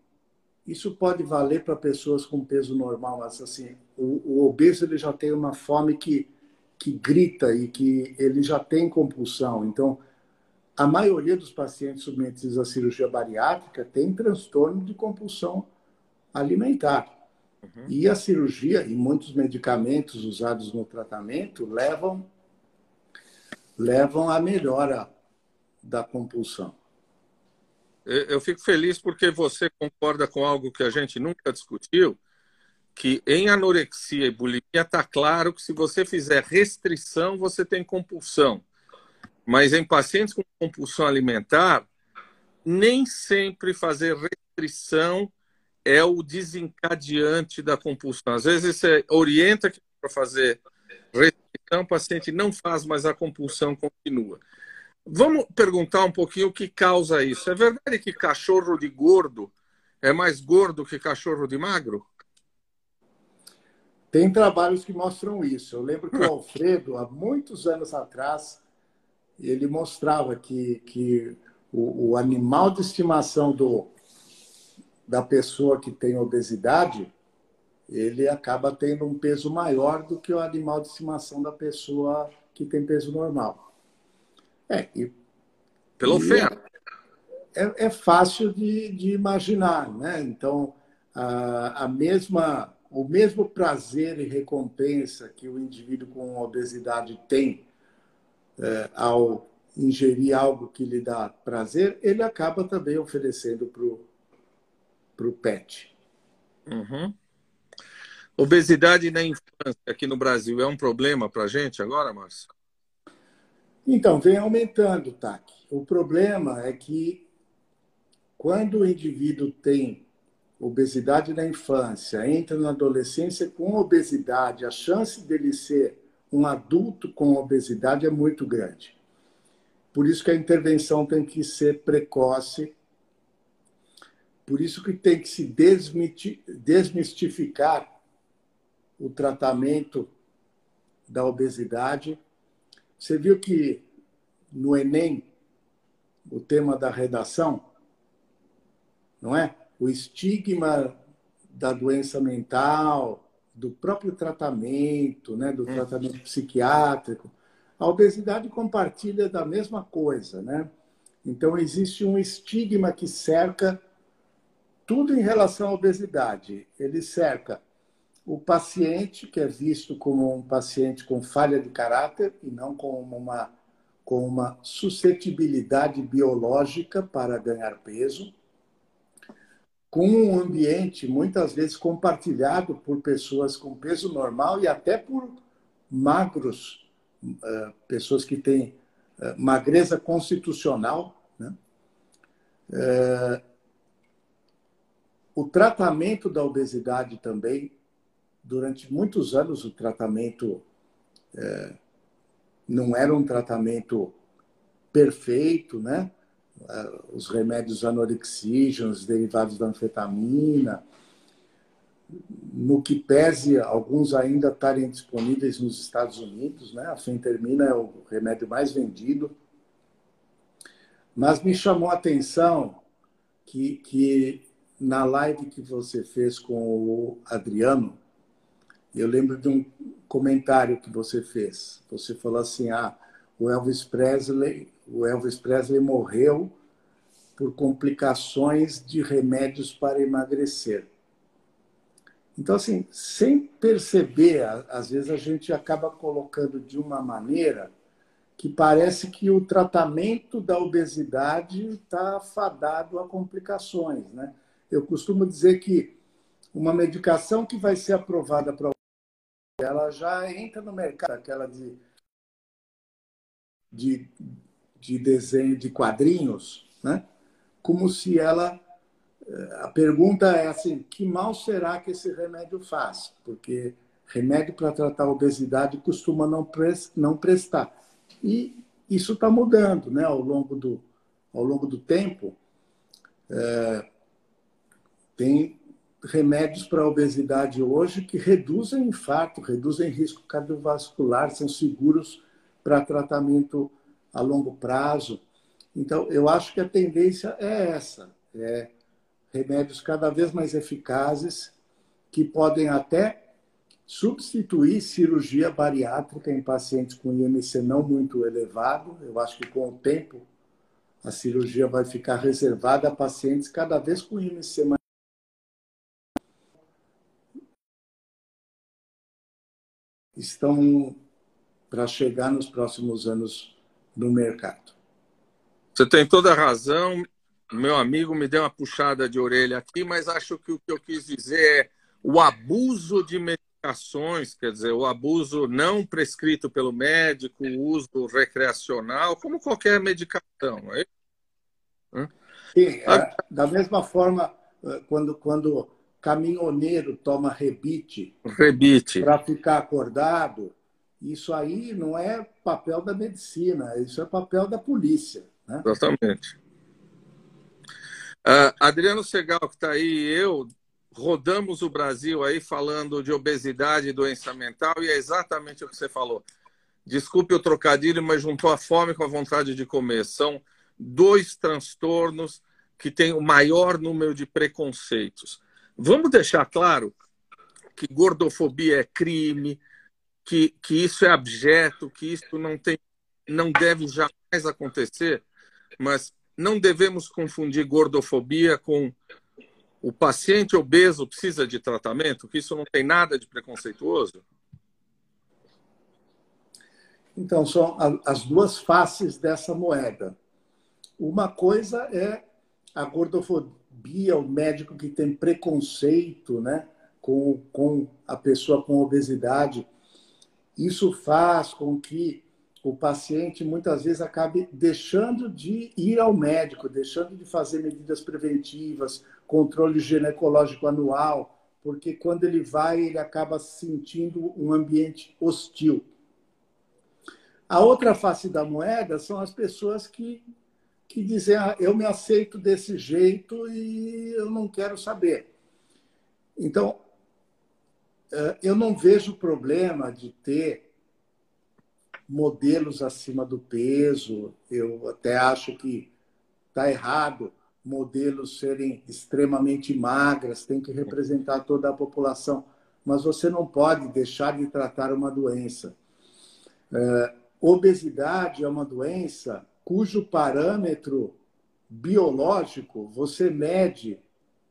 isso pode valer para pessoas com peso normal, mas assim, o, o, obeso ele já tem uma fome que, que grita e que ele já tem compulsão. Então, a maioria dos pacientes submetidos à cirurgia bariátrica tem transtorno de compulsão alimentar. Uhum. E a cirurgia e muitos medicamentos usados no tratamento levam levam à melhora da compulsão. Eu fico feliz porque você concorda com algo que a gente nunca discutiu, que em anorexia e bulimia está claro que se você fizer restrição, você tem compulsão. Mas em pacientes com compulsão alimentar, nem sempre fazer restrição é o desencadeante da compulsão. Às vezes você orienta para fazer restrição, o paciente não faz, mas a compulsão continua. Vamos perguntar um pouquinho o que causa isso. É verdade que cachorro de gordo é mais gordo que cachorro de magro? Tem trabalhos que mostram isso. Eu lembro que o Alfredo, há muitos anos atrás, ele mostrava que, que o, o animal de estimação do, da pessoa que tem obesidade, ele acaba tendo um peso maior do que o animal de estimação da pessoa que tem peso normal. É, e, Pela oferta. É, é, fácil de, de imaginar, né? Então, a, a mesma, o mesmo prazer e recompensa que o indivíduo com obesidade tem é, ao ingerir algo que lhe dá prazer, ele acaba também oferecendo para o pet. Uhum. Obesidade na infância aqui no Brasil é um problema para a gente agora, Márcio? Então, vem aumentando, TAC. O problema é que quando o indivíduo tem obesidade na infância, entra na adolescência com obesidade, a chance dele ser um adulto com obesidade é muito grande. Por isso que a intervenção tem que ser precoce, por isso que tem que se desmistificar o tratamento da obesidade você viu que no Enem, o tema da redação, não é? O estigma da doença mental, do próprio tratamento, né? do hum. tratamento psiquiátrico. A obesidade compartilha da mesma coisa, né? Então, existe um estigma que cerca tudo em relação à obesidade. Ele cerca o paciente, que é visto como um paciente com falha de caráter e não como uma, com uma suscetibilidade biológica para ganhar peso, com um ambiente muitas vezes compartilhado por pessoas com peso normal e até por magros, eh, pessoas que têm eh, magreza constitucional. Né? Eh, o tratamento da obesidade também durante muitos anos o tratamento não era um tratamento perfeito, né? É, os remédios anorexígenos, derivados da anfetamina, no que pese alguns ainda estarem disponíveis nos Estados Unidos, né? A fentermina é o remédio mais vendido. Mas me chamou a atenção que, que na live que você fez com o Adriano, eu lembro de um comentário que você fez. Você falou assim: ah, o Elvis Presley, o Elvis Presley morreu por complicações de remédios para emagrecer. Então, assim, sem perceber, às vezes a gente acaba colocando de uma maneira que parece que o tratamento da obesidade está fadado a complicações, né? Eu costumo dizer que uma medicação que vai ser aprovada para ela já entra no mercado, aquela de, de, de desenho de quadrinhos, né? como se ela. Eh, a pergunta é assim: que mal será que esse remédio faz? Porque remédio para tratar a obesidade costuma não, não prestar. E isso está mudando né? ao, longo do, ao longo do tempo. É, tem remédios para a obesidade hoje que reduzem infarto, reduzem risco cardiovascular, são seguros para tratamento a longo prazo. Então, eu acho que a tendência é essa: é remédios cada vez mais eficazes que podem até substituir cirurgia bariátrica em pacientes com IMC não muito elevado. Eu acho que com o tempo a cirurgia vai ficar reservada a pacientes cada vez com IMC mais estão para chegar nos próximos anos no mercado. Você tem toda a razão. Meu amigo me deu uma puxada de orelha aqui, mas acho que o que eu quis dizer é o abuso de medicações, quer dizer, o abuso não prescrito pelo médico, o uso recreacional, como qualquer medicação. É Sim, é, da mesma forma, eh, quando, quando caminhoneiro toma rebite, rebite. para ficar acordado, isso aí não é papel da medicina, isso é papel da polícia. Né? Exatamente. Uh, Adriano Segal, que está aí, e eu rodamos o Brasil aí falando de obesidade e doença mental, e é exatamente o que você falou. Desculpe o trocadilho, mas juntou a fome com a vontade de comer. São dois transtornos que têm o maior número de preconceitos. Vamos deixar claro que gordofobia é crime, que, que isso é abjeto, que isso não, tem, não deve jamais acontecer, mas não devemos confundir gordofobia com o paciente obeso precisa de tratamento, que isso não tem nada de preconceituoso? Então, são as duas faces dessa moeda. Uma coisa é a gordofobia o médico que tem preconceito né, com, com a pessoa com obesidade. Isso faz com que o paciente muitas vezes acabe deixando de ir ao médico, deixando de fazer medidas preventivas, controle ginecológico anual, porque quando ele vai, ele acaba sentindo um ambiente hostil. A outra face da moeda são as pessoas que que dizem, ah, eu me aceito desse jeito e eu não quero saber. Então, eu não vejo problema de ter modelos acima do peso. Eu até acho que está errado modelos serem extremamente magras, tem que representar toda a população. Mas você não pode deixar de tratar uma doença. É, obesidade é uma doença cujo parâmetro biológico você mede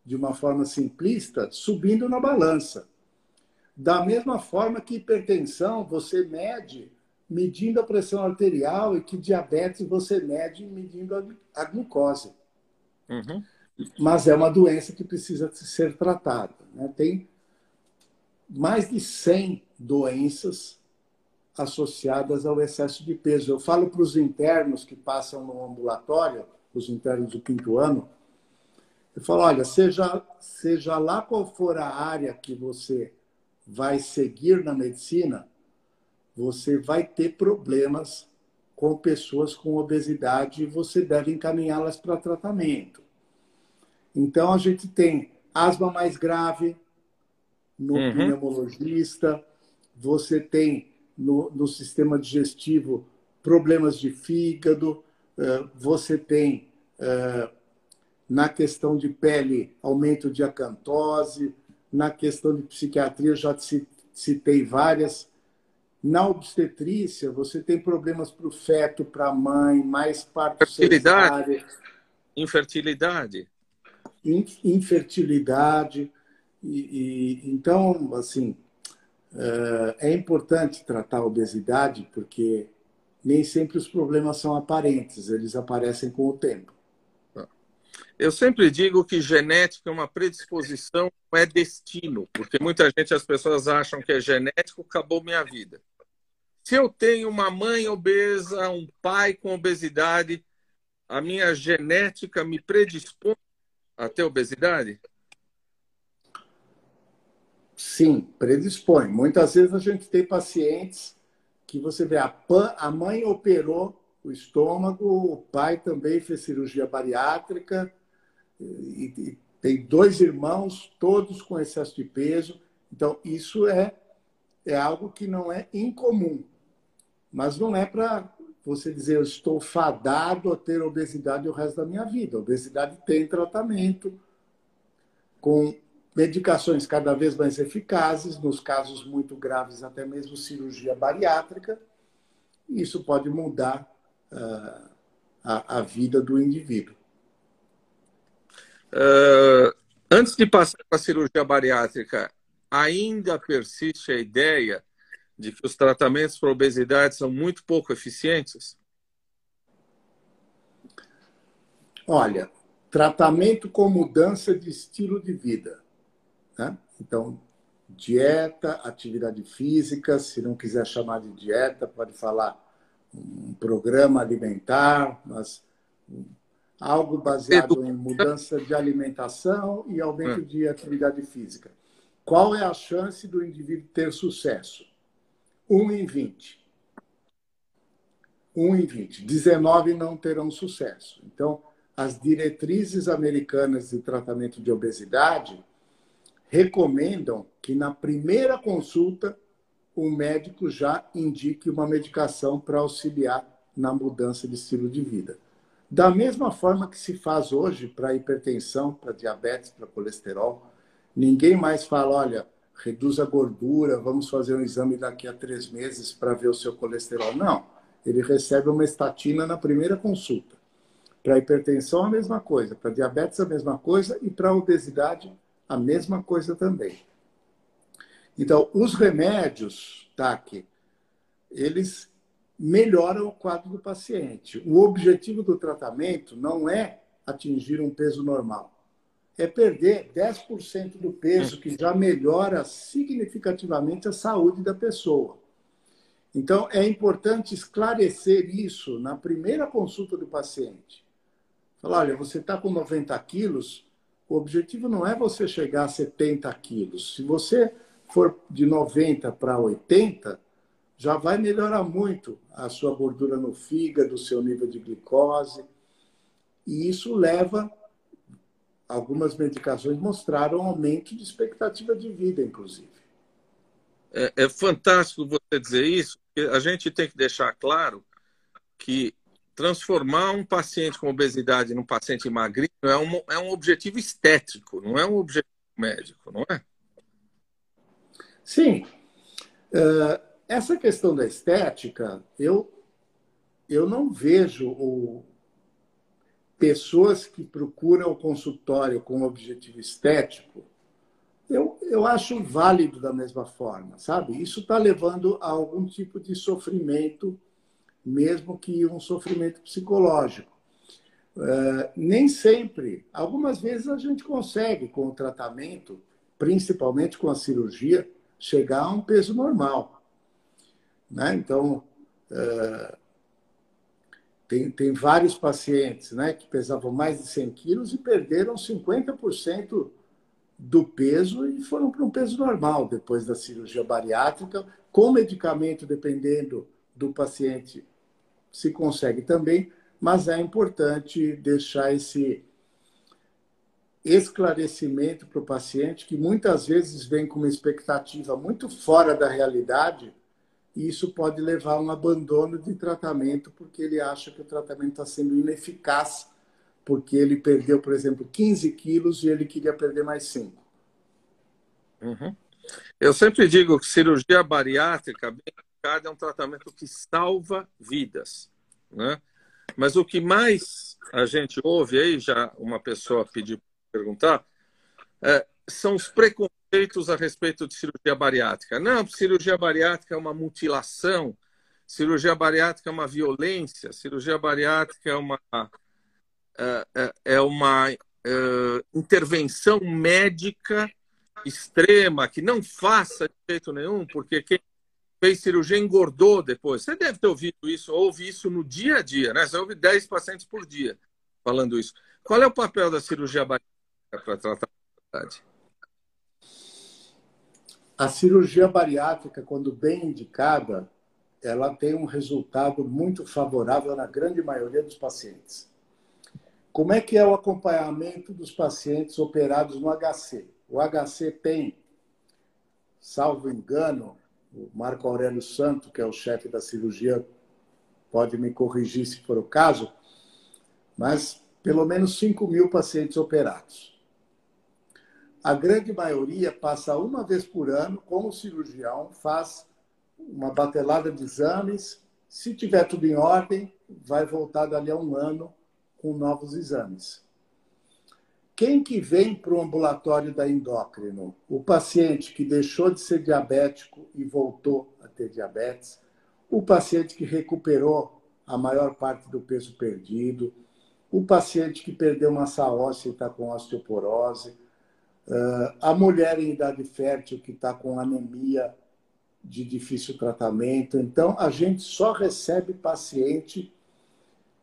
de uma forma simplista subindo na balança. Da mesma forma que hipertensão você mede medindo a pressão arterial e que diabetes você mede medindo a, glucose. Uhum. Mas é uma doença que precisa ser tratada. Né? Tem mais de 100 doenças associadas ao excesso de peso. Eu falo para os internos que passam no ambulatório, os internos do quinto ano, eu falo, olha, seja, seja lá qual for a área que você vai seguir na medicina, você vai ter problemas com pessoas com obesidade e você deve encaminhá-las para tratamento. Então, a gente tem asma mais grave no uhum. pneumologista, você tem no, no sistema digestivo problemas de fígado, eh, você tem eh, na questão de pele aumento de acantose, na questão de psiquiatria já citei várias. Na obstetrícia, você tem problemas para o feto, para a mãe, mais parto Fertilidade. Infertilidade. Infertilidade. E, e, então, assim, é importante tratar a obesidade porque nem sempre os problemas são aparentes, eles aparecem com o tempo. Eu sempre digo que genética é uma predisposição, não é destino, porque muita gente, as pessoas acham que é genético, acabou minha vida. se eu tenho uma mãe obesa, um pai com obesidade, a minha genética me predispõe a ter obesidade? Sim, predispõe. Muitas vezes a gente tem pacientes que você vê, a, pan, a mãe operou o estômago, o pai também fez cirurgia bariátrica, e, e tem dois irmãos, todos com excesso de peso. Então, isso é, é algo que não é incomum. Mas não é para você dizer, eu estou fadado a ter obesidade o resto da minha vida. A obesidade tem tratamento com medicações cada vez mais eficazes, nos casos muito graves, até mesmo cirurgia bariátrica. Isso pode mudar uh, a, a, vida do indivíduo. Uh, antes de passar para a cirurgia bariátrica, ainda persiste a ideia de que os tratamentos para obesidade são muito pouco eficientes? Olha, tratamento com mudança de estilo de vida. Né? Então, dieta, atividade física, se não quiser chamar de dieta, pode falar um programa alimentar, mas algo baseado em mudança de alimentação e aumento hum. de atividade física. Qual é a chance do indivíduo ter sucesso? 1 em 20. 1 em 20. 19 não terão sucesso. Então, as diretrizes americanas de tratamento de obesidade recomendam que na primeira consulta o médico já indique uma medicação para auxiliar na mudança de estilo de vida. Da mesma forma que se faz hoje para hipertensão, para diabetes, para colesterol, ninguém mais fala, olha, reduz a gordura, vamos fazer um exame daqui a três meses para ver o seu colesterol. Não, ele recebe uma estatina na primeira consulta. Para hipertensão, a mesma coisa. Para diabetes, a mesma coisa. E para obesidade, a mesma coisa também. Então, os remédios, TAC, eles melhoram o quadro do paciente. O objetivo do tratamento não é atingir um peso normal, é perder 10% do peso, que já melhora significativamente a saúde da pessoa. Então, é importante esclarecer isso na primeira consulta do paciente. Falar, olha, você está com 90 quilos, o objetivo não é você chegar a 70 quilos. Se você for de 90 para 80, já vai melhorar muito a sua gordura no fígado, o seu nível de glicose. E isso leva. Algumas medicações mostraram aumento de expectativa de vida, inclusive. É, é fantástico você dizer isso, porque a gente tem que deixar claro que transformar um paciente com obesidade num paciente magrinho é um, é um objetivo estético, não é um objetivo médico, não é? Sim. Uh, essa questão da estética, eu, eu não vejo o, pessoas que procuram o consultório com objetivo estético, eu, eu acho válido da mesma forma, sabe? Isso está levando a algum tipo de sofrimento mesmo que um sofrimento psicológico. Uh, nem sempre, algumas vezes a gente consegue, com o tratamento, principalmente com a cirurgia, chegar a um peso normal. Né? Então, uh, tem, tem vários pacientes né, que pesavam mais de 100 quilos e perderam 50% do peso e foram para um peso normal depois da cirurgia bariátrica, com medicamento, dependendo do paciente, se consegue também, mas é importante deixar esse esclarecimento para o paciente, que muitas vezes vem com uma expectativa muito fora da realidade, e isso pode levar a um abandono de tratamento, porque ele acha que o tratamento está sendo ineficaz, porque ele perdeu, por exemplo, 15 quilos e ele queria perder mais 5. Uhum. Eu sempre digo que cirurgia bariátrica, bem é um tratamento que salva vidas. Né? Mas o que mais a gente ouve aí, já uma pessoa pediu perguntar, é, são os preconceitos a respeito de cirurgia bariátrica. Não, cirurgia bariátrica é uma mutilação, cirurgia bariátrica é uma violência, cirurgia bariátrica é uma, é, é, é uma é, intervenção médica extrema que não faça de jeito nenhum, porque quem fez cirurgia engordou depois. Você deve ter ouvido isso, ouve isso no dia a dia, né? Você ouve 10 pacientes por dia falando isso. Qual é o papel da cirurgia bariátrica para tratar a obesidade? A cirurgia bariátrica, quando bem indicada, ela tem um resultado muito favorável na grande maioria dos pacientes. Como é que é o acompanhamento dos pacientes operados no HC? O HC tem, salvo engano, o Marco Aurélio Santo, que é o chefe da cirurgia, pode me corrigir se for o caso, mas pelo menos 5 mil pacientes operados. A grande maioria passa uma vez por ano com o cirurgião, faz uma batelada de exames. Se tiver tudo em ordem, vai voltar dali a um ano com novos exames. Quem que vem para o ambulatório da endócrino? O paciente que deixou de ser diabético e voltou a ter diabetes, o paciente que recuperou a maior parte do peso perdido, o paciente que perdeu massa óssea e está com osteoporose, a mulher em idade fértil que está com anemia de difícil tratamento. Então, a gente só recebe paciente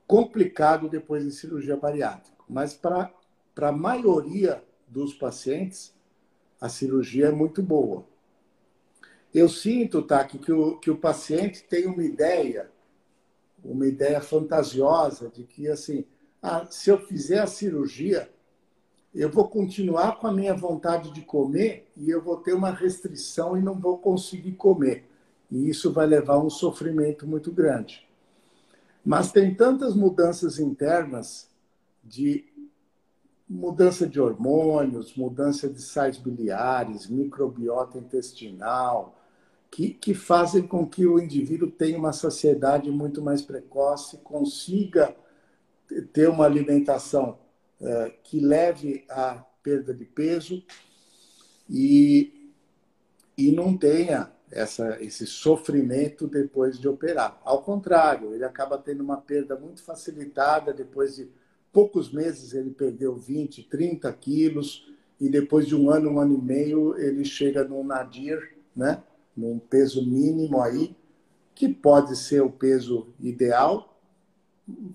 complicado depois de cirurgia bariátrica. Mas para a maioria dos pacientes, a cirurgia é muito boa. Eu sinto, Taki, que o, que o paciente tem uma ideia, uma ideia fantasiosa de que, assim, ah, se eu fizer a cirurgia, eu vou continuar com a minha vontade de comer e eu vou ter uma restrição e não vou conseguir comer. E isso vai levar a um sofrimento muito grande. Mas tem tantas mudanças internas de mudança de hormônios, mudança de sais biliares, microbiota intestinal, que, que fazem com que o indivíduo tenha uma saciedade muito mais precoce, consiga ter uma alimentação que leve à perda de peso e, e não tenha essa, esse sofrimento depois de operar. Ao contrário, ele acaba tendo uma perda muito facilitada. Depois de poucos meses, ele perdeu 20, 30 quilos, e depois de um ano, um ano e meio, ele chega num nadir, né? num peso mínimo aí, que pode ser o peso ideal,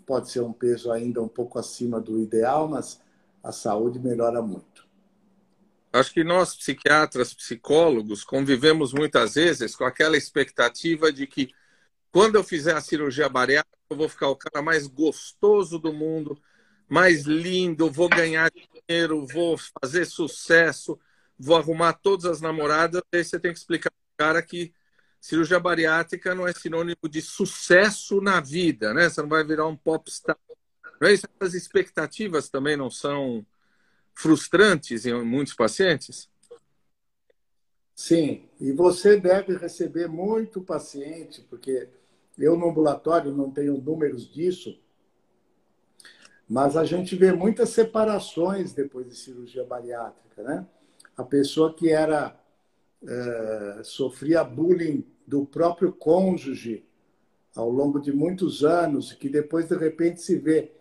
pode ser um peso ainda um pouco acima do ideal, mas a saúde melhora muito. Acho que nós, psiquiatras, psicólogos, convivemos muitas vezes com aquela expectativa de que quando eu fizer a cirurgia bariátrica, eu vou ficar o cara mais gostoso do mundo, mais lindo, vou ganhar dinheiro, vou fazer sucesso, vou arrumar todas as namoradas. Aí você tem que explicar para o cara que cirurgia bariátrica não é sinônimo de sucesso na vida, né? Você não vai virar um popstar. Não é isso? As expectativas também não são frustrantes em muitos pacientes? Sim, e você deve receber muito paciente, porque eu no ambulatório não tenho números disso, mas a gente vê muitas separações depois de cirurgia bariátrica, né? A pessoa que era é, sofria bullying do próprio cônjuge ao longo de muitos anos, que depois, de repente, se vê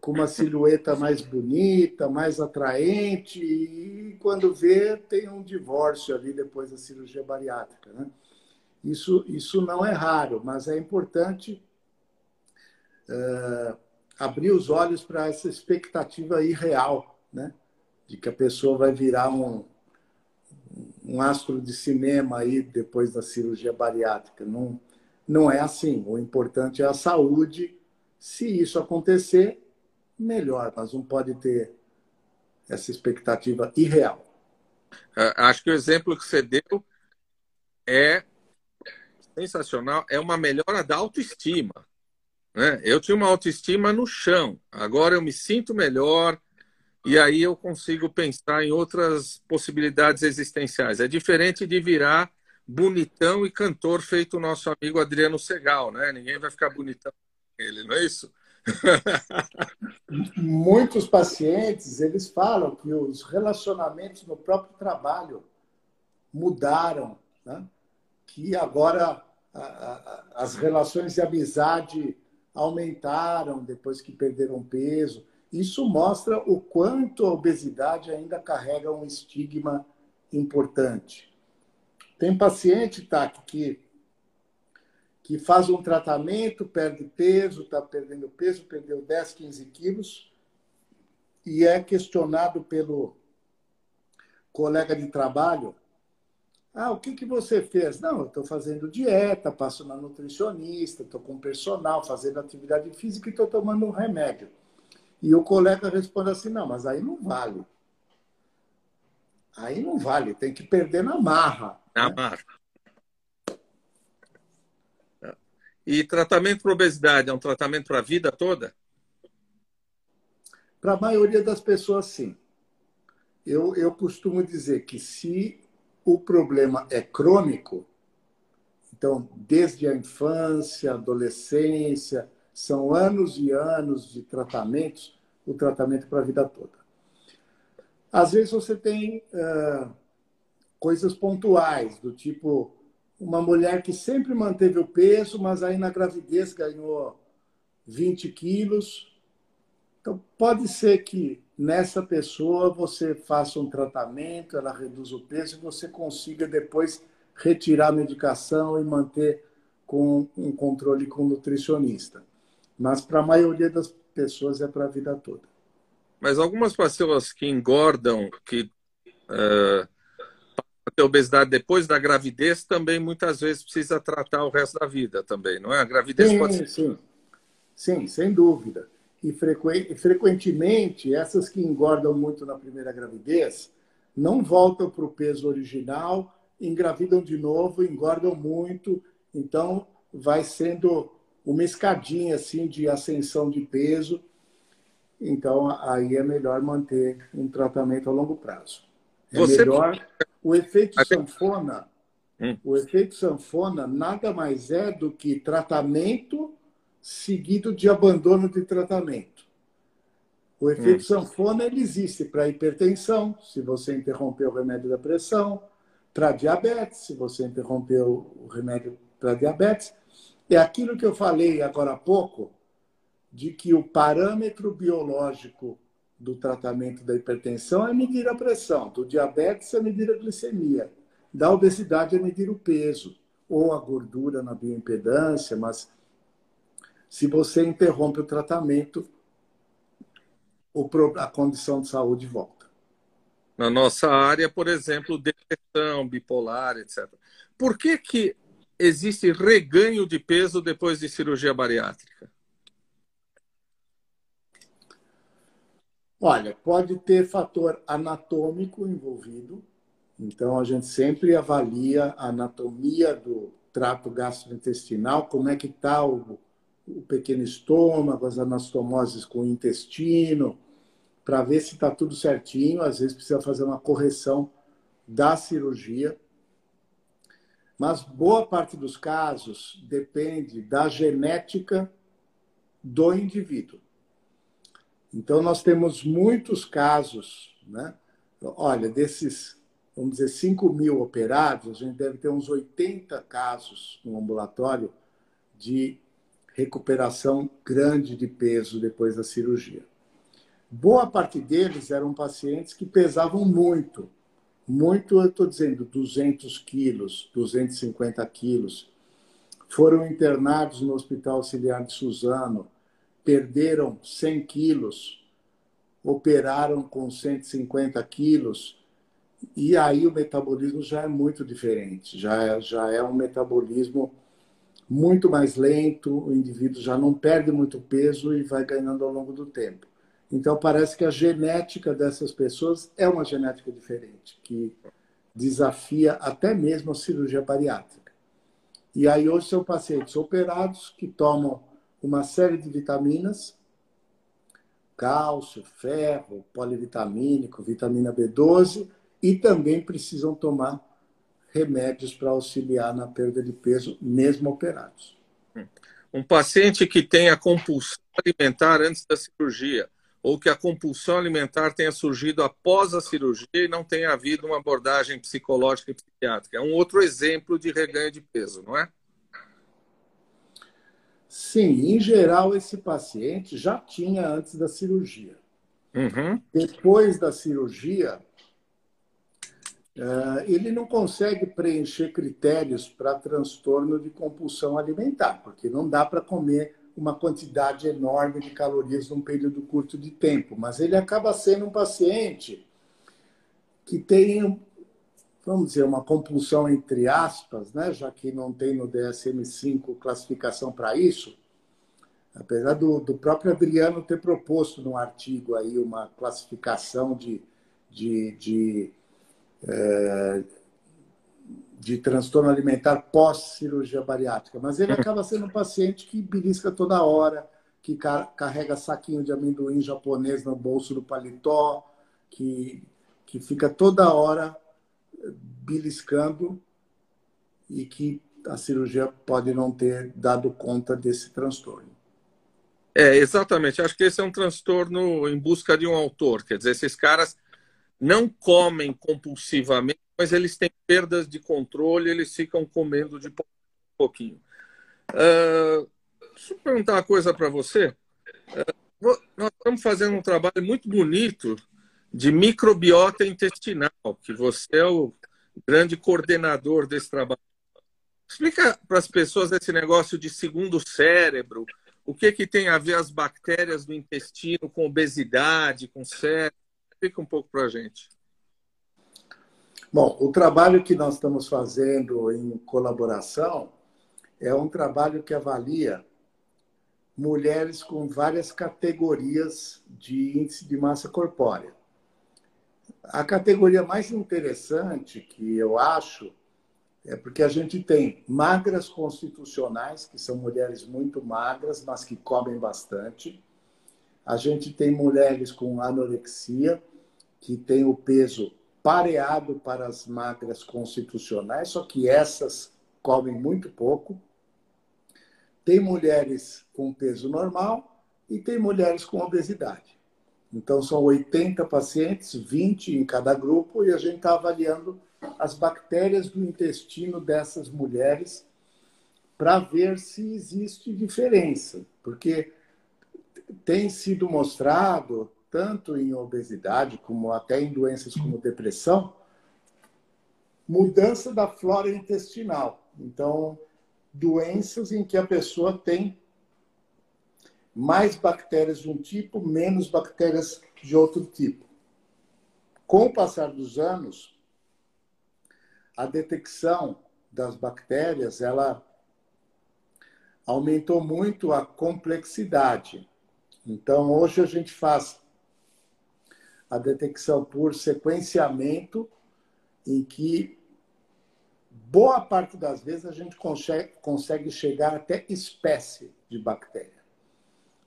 com uma silhueta mais bonita, mais atraente, e quando vê, tem um divórcio ali depois da cirurgia bariátrica. Né? Isso, isso não é raro, mas é importante uh, abrir os olhos para essa expectativa irreal, né? de que a pessoa vai virar um, um astro de cinema aí depois da cirurgia bariátrica. Não, não é assim. O importante é a saúde. Se isso acontecer, melhor, mas não pode ter essa expectativa irreal. É, acho que o exemplo que você deu é sensacional, é uma melhora da autoestima. Né? Eu tinha uma autoestima no chão, agora eu me sinto melhor, e aí eu consigo pensar em outras possibilidades existenciais. É diferente de virar bonitão e cantor feito o nosso amigo Adriano Segal, né? Ninguém vai ficar bonitão com ele, não é isso? Muitos pacientes, eles falam que os relacionamentos no próprio trabalho mudaram, né? que agora as relações de amizade aumentaram depois que perderam peso isso mostra o quanto a obesidade ainda carrega um estigma importante. Tem paciente, tá, que que faz um tratamento, perde peso, está perdendo peso, perdeu 10, 15 quilos, e é questionado pelo colega de trabalho. Ah, o que, que você fez? Não, eu estou fazendo dieta, passo na nutricionista, estou com personal, fazendo atividade física e estou tomando um remédio. E o colega responde assim: não, mas aí não vale. Aí não vale, tem que perder na marra. Na né? marra. E tratamento para obesidade é um tratamento para a vida toda? Para a maioria das pessoas, sim. Eu, eu costumo dizer que se o problema é crônico, então, desde a infância, adolescência, são anos e anos de tratamentos, o tratamento para a vida toda. Às vezes você tem uh, coisas pontuais, do tipo uma mulher que sempre manteve o peso, mas aí na gravidez ganhou 20 quilos. Então, pode ser que nessa pessoa você faça um tratamento, ela reduz o peso e você consiga depois retirar a medicação e manter com um controle com o nutricionista. Mas para a maioria das pessoas é para a vida toda. Mas algumas pessoas que engordam, que uh, ter obesidade depois da gravidez também muitas vezes precisa tratar o resto da vida também, não é? A gravidez sim, pode ser... Sim, sim, sem dúvida. E frequentemente, essas que engordam muito na primeira gravidez não voltam para o peso original, engravidam de novo, engordam muito, então vai sendo uma escadinha assim de ascensão de peso. Então aí é melhor manter um tratamento a longo prazo. É Você... melhor o efeito sanfona, hum. o efeito sanfona nada mais é do que tratamento seguido de abandono de tratamento. O efeito hum. sanfona ele existe para hipertensão, se você interromper o remédio da pressão, para diabetes, se você interromper o remédio para diabetes. É aquilo que eu falei agora há pouco, de que o parâmetro biológico do tratamento da hipertensão é medir a pressão, do diabetes é medir a glicemia, da obesidade é medir o peso ou a gordura na bioimpedância, mas se você interrompe o tratamento, a condição de saúde volta. Na nossa área, por exemplo, depressão, bipolar, etc. Por que, que existe reganho de peso depois de cirurgia bariátrica? Olha, pode ter fator anatômico envolvido. Então, a gente sempre avalia a anatomia do trato gastrointestinal, como é que está o, o pequeno estômago, as anastomoses com o intestino, para ver se está tudo certinho. Às vezes precisa fazer uma correção da cirurgia. Mas boa parte dos casos depende da genética do indivíduo. Então, nós temos muitos casos, né? Olha, desses, vamos dizer, 5 mil operados, a gente deve ter uns 80 casos no ambulatório de recuperação grande de peso depois da cirurgia. Boa parte deles eram pacientes que pesavam muito, muito, eu estou dizendo, 200 quilos, 250 quilos. Foram internados no Hospital Auxiliar de Suzano, perderam 100 quilos, operaram com 150 quilos, e aí o metabolismo já é muito diferente, já é, já é um metabolismo muito mais lento, o indivíduo já não perde muito peso e vai ganhando ao longo do tempo. Então parece que a genética dessas pessoas é uma genética diferente, que desafia até mesmo a cirurgia bariátrica. E aí hoje são pacientes operados que tomam uma série de vitaminas, cálcio, ferro, polivitamínico, vitamina B12, e também precisam tomar remédios para auxiliar na perda de peso, mesmo operados. Um paciente que tenha compulsão alimentar antes da cirurgia, ou que a compulsão alimentar tenha surgido após a cirurgia e não tenha havido uma abordagem psicológica e psiquiátrica. É um outro exemplo de reganho de peso, não é? Sim, em geral, esse paciente já tinha antes da cirurgia. Uhum. Depois da cirurgia, uh, ele não consegue preencher critérios para transtorno de compulsão alimentar, porque não dá para comer uma quantidade enorme de calorias num período curto de tempo, mas ele acaba sendo um paciente que tem, vamos dizer, uma compulsão entre aspas, né, já que não tem no DSM-5 classificação para isso, apesar do, do próprio Adriano ter proposto num artigo aí uma classificação de, de, de, é, de transtorno alimentar pós-cirurgia bariátrica, mas ele acaba sendo um paciente que belisca toda hora, que carrega saquinho de amendoim japonês no bolso do paletó, que, que fica toda hora beliscando e que a cirurgia pode não ter dado conta desse transtorno. É, exatamente. Acho que esse é um transtorno em busca de um autor. Quer dizer, esses caras não comem compulsivamente, mas eles têm perdas de controle, eles ficam comendo de pouquinho. Uh, deixa eu perguntar uma coisa para você. Uh, nós estamos fazendo um trabalho muito bonito de microbiota intestinal, que você é o grande coordenador desse trabalho. Explica para as pessoas esse negócio de segundo cérebro, o que, que tem a ver as bactérias do intestino com obesidade, com cérebro? Explica um pouco para a gente. Bom, o trabalho que nós estamos fazendo em colaboração é um trabalho que avalia mulheres com várias categorias de índice de massa corpórea. A categoria mais interessante que eu acho é porque a gente tem magras constitucionais, que são mulheres muito magras, mas que comem bastante. A gente tem mulheres com anorexia, que tem o peso pareado para as magras constitucionais, só que essas comem muito pouco. Tem mulheres com peso normal e tem mulheres com obesidade. Então, são 80 pacientes, 20 em cada grupo, e a gente está avaliando as bactérias do intestino dessas mulheres para ver se existe diferença, porque tem sido mostrado, tanto em obesidade como até em doenças como depressão, mudança da flora intestinal. Então, doenças em que a pessoa tem mais bactérias de um tipo, menos bactérias de outro tipo. Com o passar dos anos, a detecção das bactérias ela aumentou muito a complexidade. Então, hoje a gente faz a detecção por sequenciamento, em que boa parte das vezes a gente consegue, chegar até espécie de bactéria.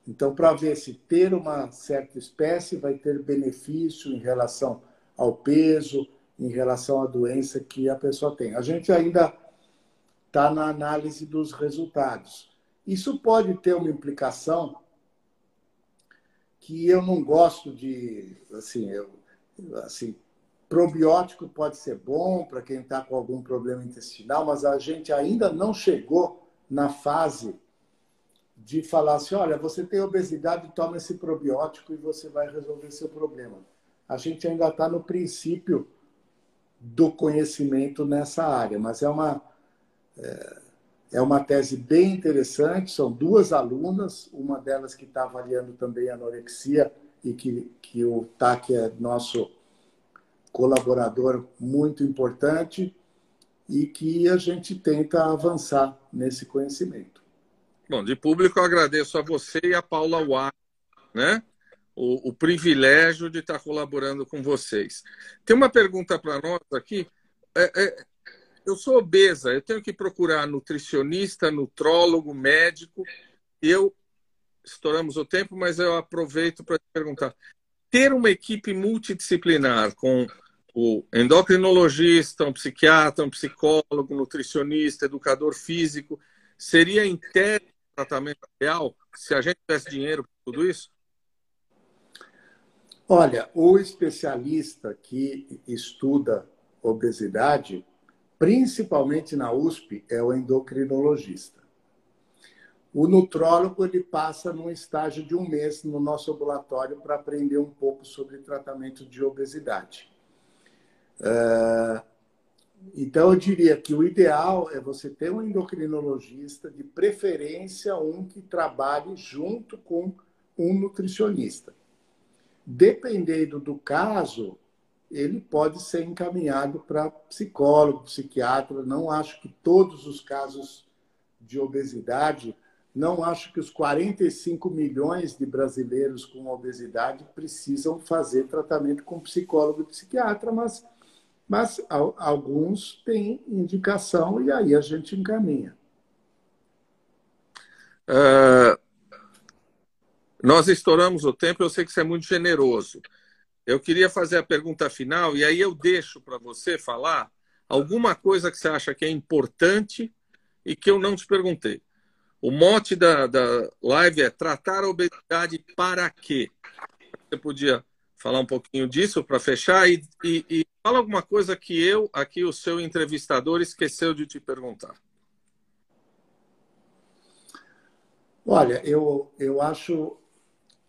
Então, para ver se ter uma certa espécie vai ter benefício em relação ao peso, em relação à doença que a pessoa tem. A gente ainda está na análise dos resultados. Isso pode ter uma implicação que eu não gosto de, assim, eu, assim, probiótico pode ser bom para quem está com algum problema intestinal, mas a gente ainda não chegou na fase de falar assim, olha, você tem obesidade, toma esse probiótico e você vai resolver seu problema. A gente ainda está no princípio do conhecimento nessa área. Mas é uma, é, é uma tese bem interessante. São duas alunas, uma delas que está avaliando também anorexia e que, que o TAC é nosso colaborador muito importante e que a gente tenta avançar nesse conhecimento. Bom, de público eu agradeço a você e a Paula Wá, né? o, o privilégio de estar colaborando com vocês. Tem uma pergunta para nós aqui. É, é, eu sou obesa, eu tenho que procurar nutricionista, nutrólogo, médico. Eu estouramos o tempo, mas eu aproveito para te perguntar: ter uma equipe multidisciplinar com o endocrinologista, um psiquiatra, um psicólogo, nutricionista, educador físico, seria em tese tratamento real se a gente tivesse dinheiro para tudo isso? Olha, o especialista que estuda obesidade, principalmente na USP, é o endocrinologista. O nutrólogo ele passa num estágio de um mês no nosso ambulatório para aprender um pouco sobre tratamento de obesidade. É, então, eu diria que o ideal é você ter um endocrinologista, de preferência um que trabalhe junto com um nutricionista. Dependendo do caso, ele pode ser encaminhado para psicólogo, psiquiatra. Não acho que todos os casos de obesidade, não acho que os 45 milhões de brasileiros com obesidade precisam fazer tratamento com psicólogo e psiquiatra, mas mas alguns têm indicação e aí a gente encaminha. Uh, nós estouramos o tempo, eu sei que você é muito generoso. Eu queria fazer a pergunta final e aí eu deixo para você falar alguma coisa que você acha que é importante e que eu não te perguntei. O mote da, da live é tratar a obesidade para quê? Você podia falar um pouquinho disso para fechar e, e, e Fala alguma coisa que eu, aqui, o seu entrevistador, esqueceu de te perguntar. Olha, eu, eu acho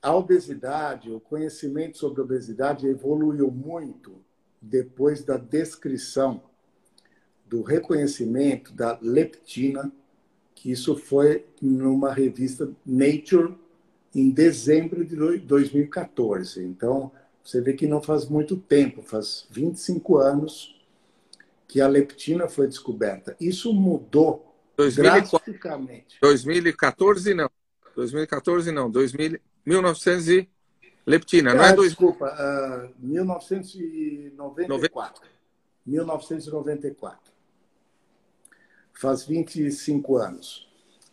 a obesidade, o conhecimento sobre obesidade evoluiu muito depois da descrição do reconhecimento da leptina, que isso foi numa revista Nature em dezembro de 2014. Então, você vê que não faz muito tempo, faz 25 anos que a leptina foi descoberta. Isso mudou 2004, drasticamente. 2014 não. 2014 não. 2000, 1900 e leptina, ah, não é? Dois... Desculpa, uh, 1994. 1994. Faz 25 anos.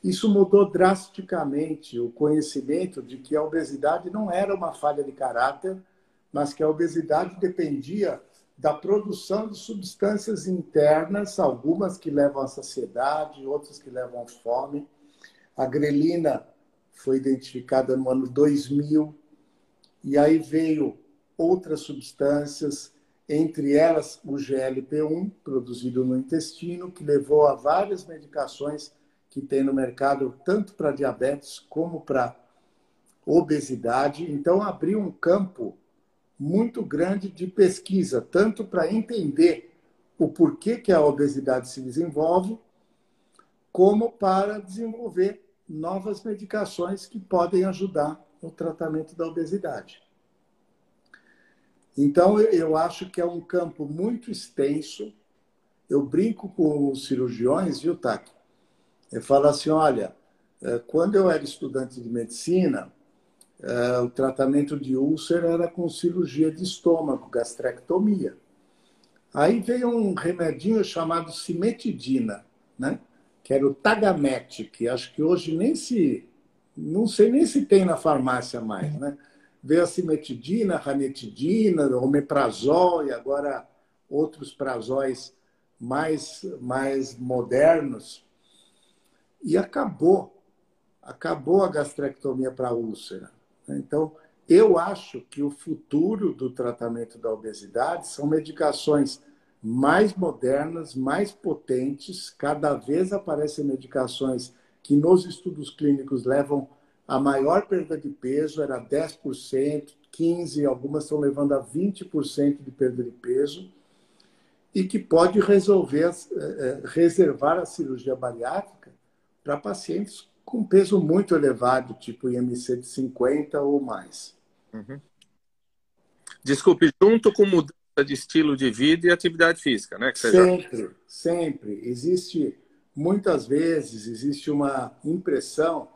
Isso mudou drasticamente o conhecimento de que a obesidade não era uma falha de caráter, mas que a obesidade dependia da produção de substâncias internas, algumas que levam à saciedade, outras que levam à fome. A grelina foi identificada no ano 2000, e aí veio outras substâncias, entre elas o GLP-1, produzido no intestino, que levou a várias medicações que tem no mercado, tanto para diabetes como para obesidade. Então, abriu um campo muito grande de pesquisa, tanto para entender o porquê que a obesidade se desenvolve, como para desenvolver novas medicações que podem ajudar no tratamento da obesidade. Então, eu acho que é um campo muito extenso. Eu brinco com os cirurgiões, viu, Taki? Eu falo assim: olha, eh, quando eu era estudante de medicina, é, o tratamento de úlcera era com cirurgia de estômago, gastrectomia. Aí veio um remedinho chamado cimetidina, né? Que era o Tagamet, que acho que hoje nem se. não sei nem se tem na farmácia mais. Né? Veio a cimetidina, ranitidina, omeprazol e agora outros prazóis mais, mais modernos. E acabou. Acabou a gastrectomia para úlcera. Então, eu acho que o futuro do tratamento da obesidade são medicações mais modernas, mais potentes. Cada vez aparecem medicações que nos estudos clínicos levam a maior perda de peso, era 10%, 15%, algumas estão levando a 20% de perda de peso, e que pode resolver, eh, eh, reservar a cirurgia bariátrica para pacientes com peso muito elevado, tipo IMC de 50 ou mais. Uhum. Desculpe, junto com mudança de estilo de vida e atividade física, né? sempre, já... sempre. Existe, muitas vezes, existe uma impressão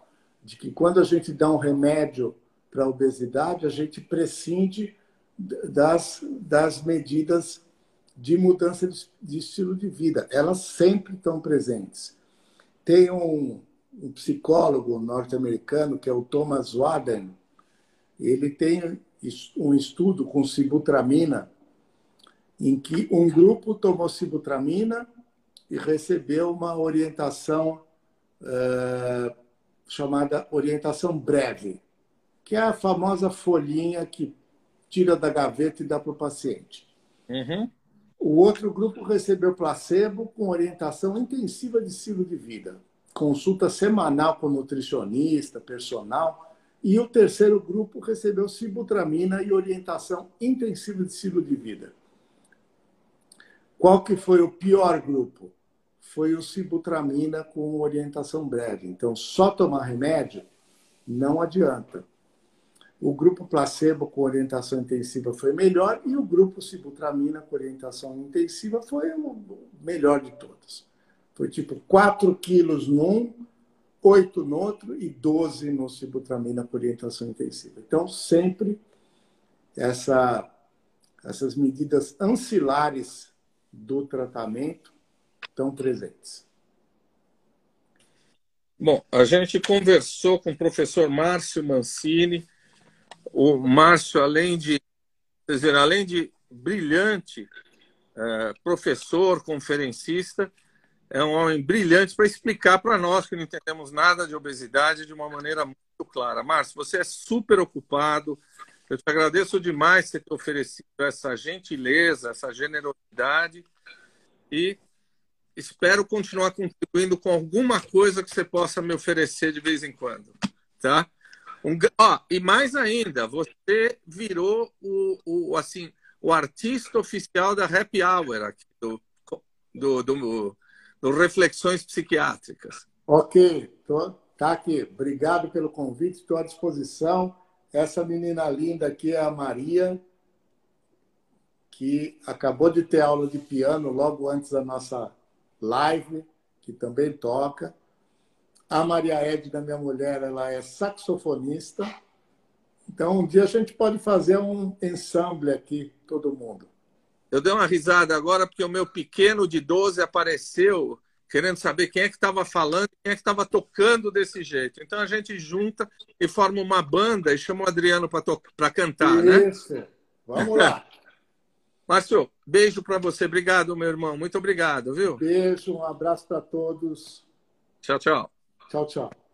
de que quando a gente dá um remédio para a obesidade, a gente prescinde das, das medidas de mudança de, de estilo de vida. Elas sempre estão presentes. Tem um, um psicólogo norte-americano, que é o Thomas Waden, ele tem um estudo com sibutramina, em que um grupo tomou sibutramina e recebeu uma orientação uh, chamada orientação breve, que é a famosa folhinha que tira da gaveta e dá para o paciente. Uhum. O outro grupo recebeu placebo com orientação intensiva de estilo de vida consulta semanal com nutricionista, personal. E o terceiro grupo recebeu sibutramina e orientação intensiva de estilo de vida. Qual que foi o pior grupo? Foi o sibutramina com orientação breve. Então, só tomar remédio não adianta. O grupo placebo com orientação intensiva foi melhor e o grupo sibutramina com orientação intensiva foi o melhor de todos. Foi tipo 4 quilos num, 8 no outro e 12 no sibutramina com orientação intensiva. Então, sempre essa, essas medidas ancilares do tratamento estão presentes. Bom, a gente conversou com o professor Márcio Mancini. O Márcio, além de, dizer, além de brilhante é, professor, conferencista, é um homem brilhante para explicar para nós que não entendemos nada de obesidade de uma maneira muito clara. Márcio, você é super ocupado. Eu te agradeço demais ter oferecido essa gentileza, essa generosidade e espero continuar contribuindo com alguma coisa que você possa me oferecer de vez em quando, tá? Um, ó, e mais ainda, você virou o, o, assim, o artista oficial da Happy Hour aqui, do, do, do, do Reflexões Psiquiátricas. Ok, tô, tá aqui. Obrigado pelo convite, estou à disposição. Essa menina linda aqui é a Maria, que acabou de ter aula de piano logo antes da nossa live, que também toca. A Maria Edna, minha mulher, ela é saxofonista. Então, um dia a gente pode fazer um ensemble aqui, todo mundo. Eu dei uma risada agora porque o meu pequeno de 12 apareceu querendo saber quem é que estava falando, quem é que estava tocando desse jeito. Então a gente junta e forma uma banda e chama o Adriano para cantar, Isso. né? Isso. Vamos lá. Márcio, beijo para você. Obrigado, meu irmão. Muito obrigado, viu? Beijo, um abraço para todos. Tchau, tchau. Tchau, tchau.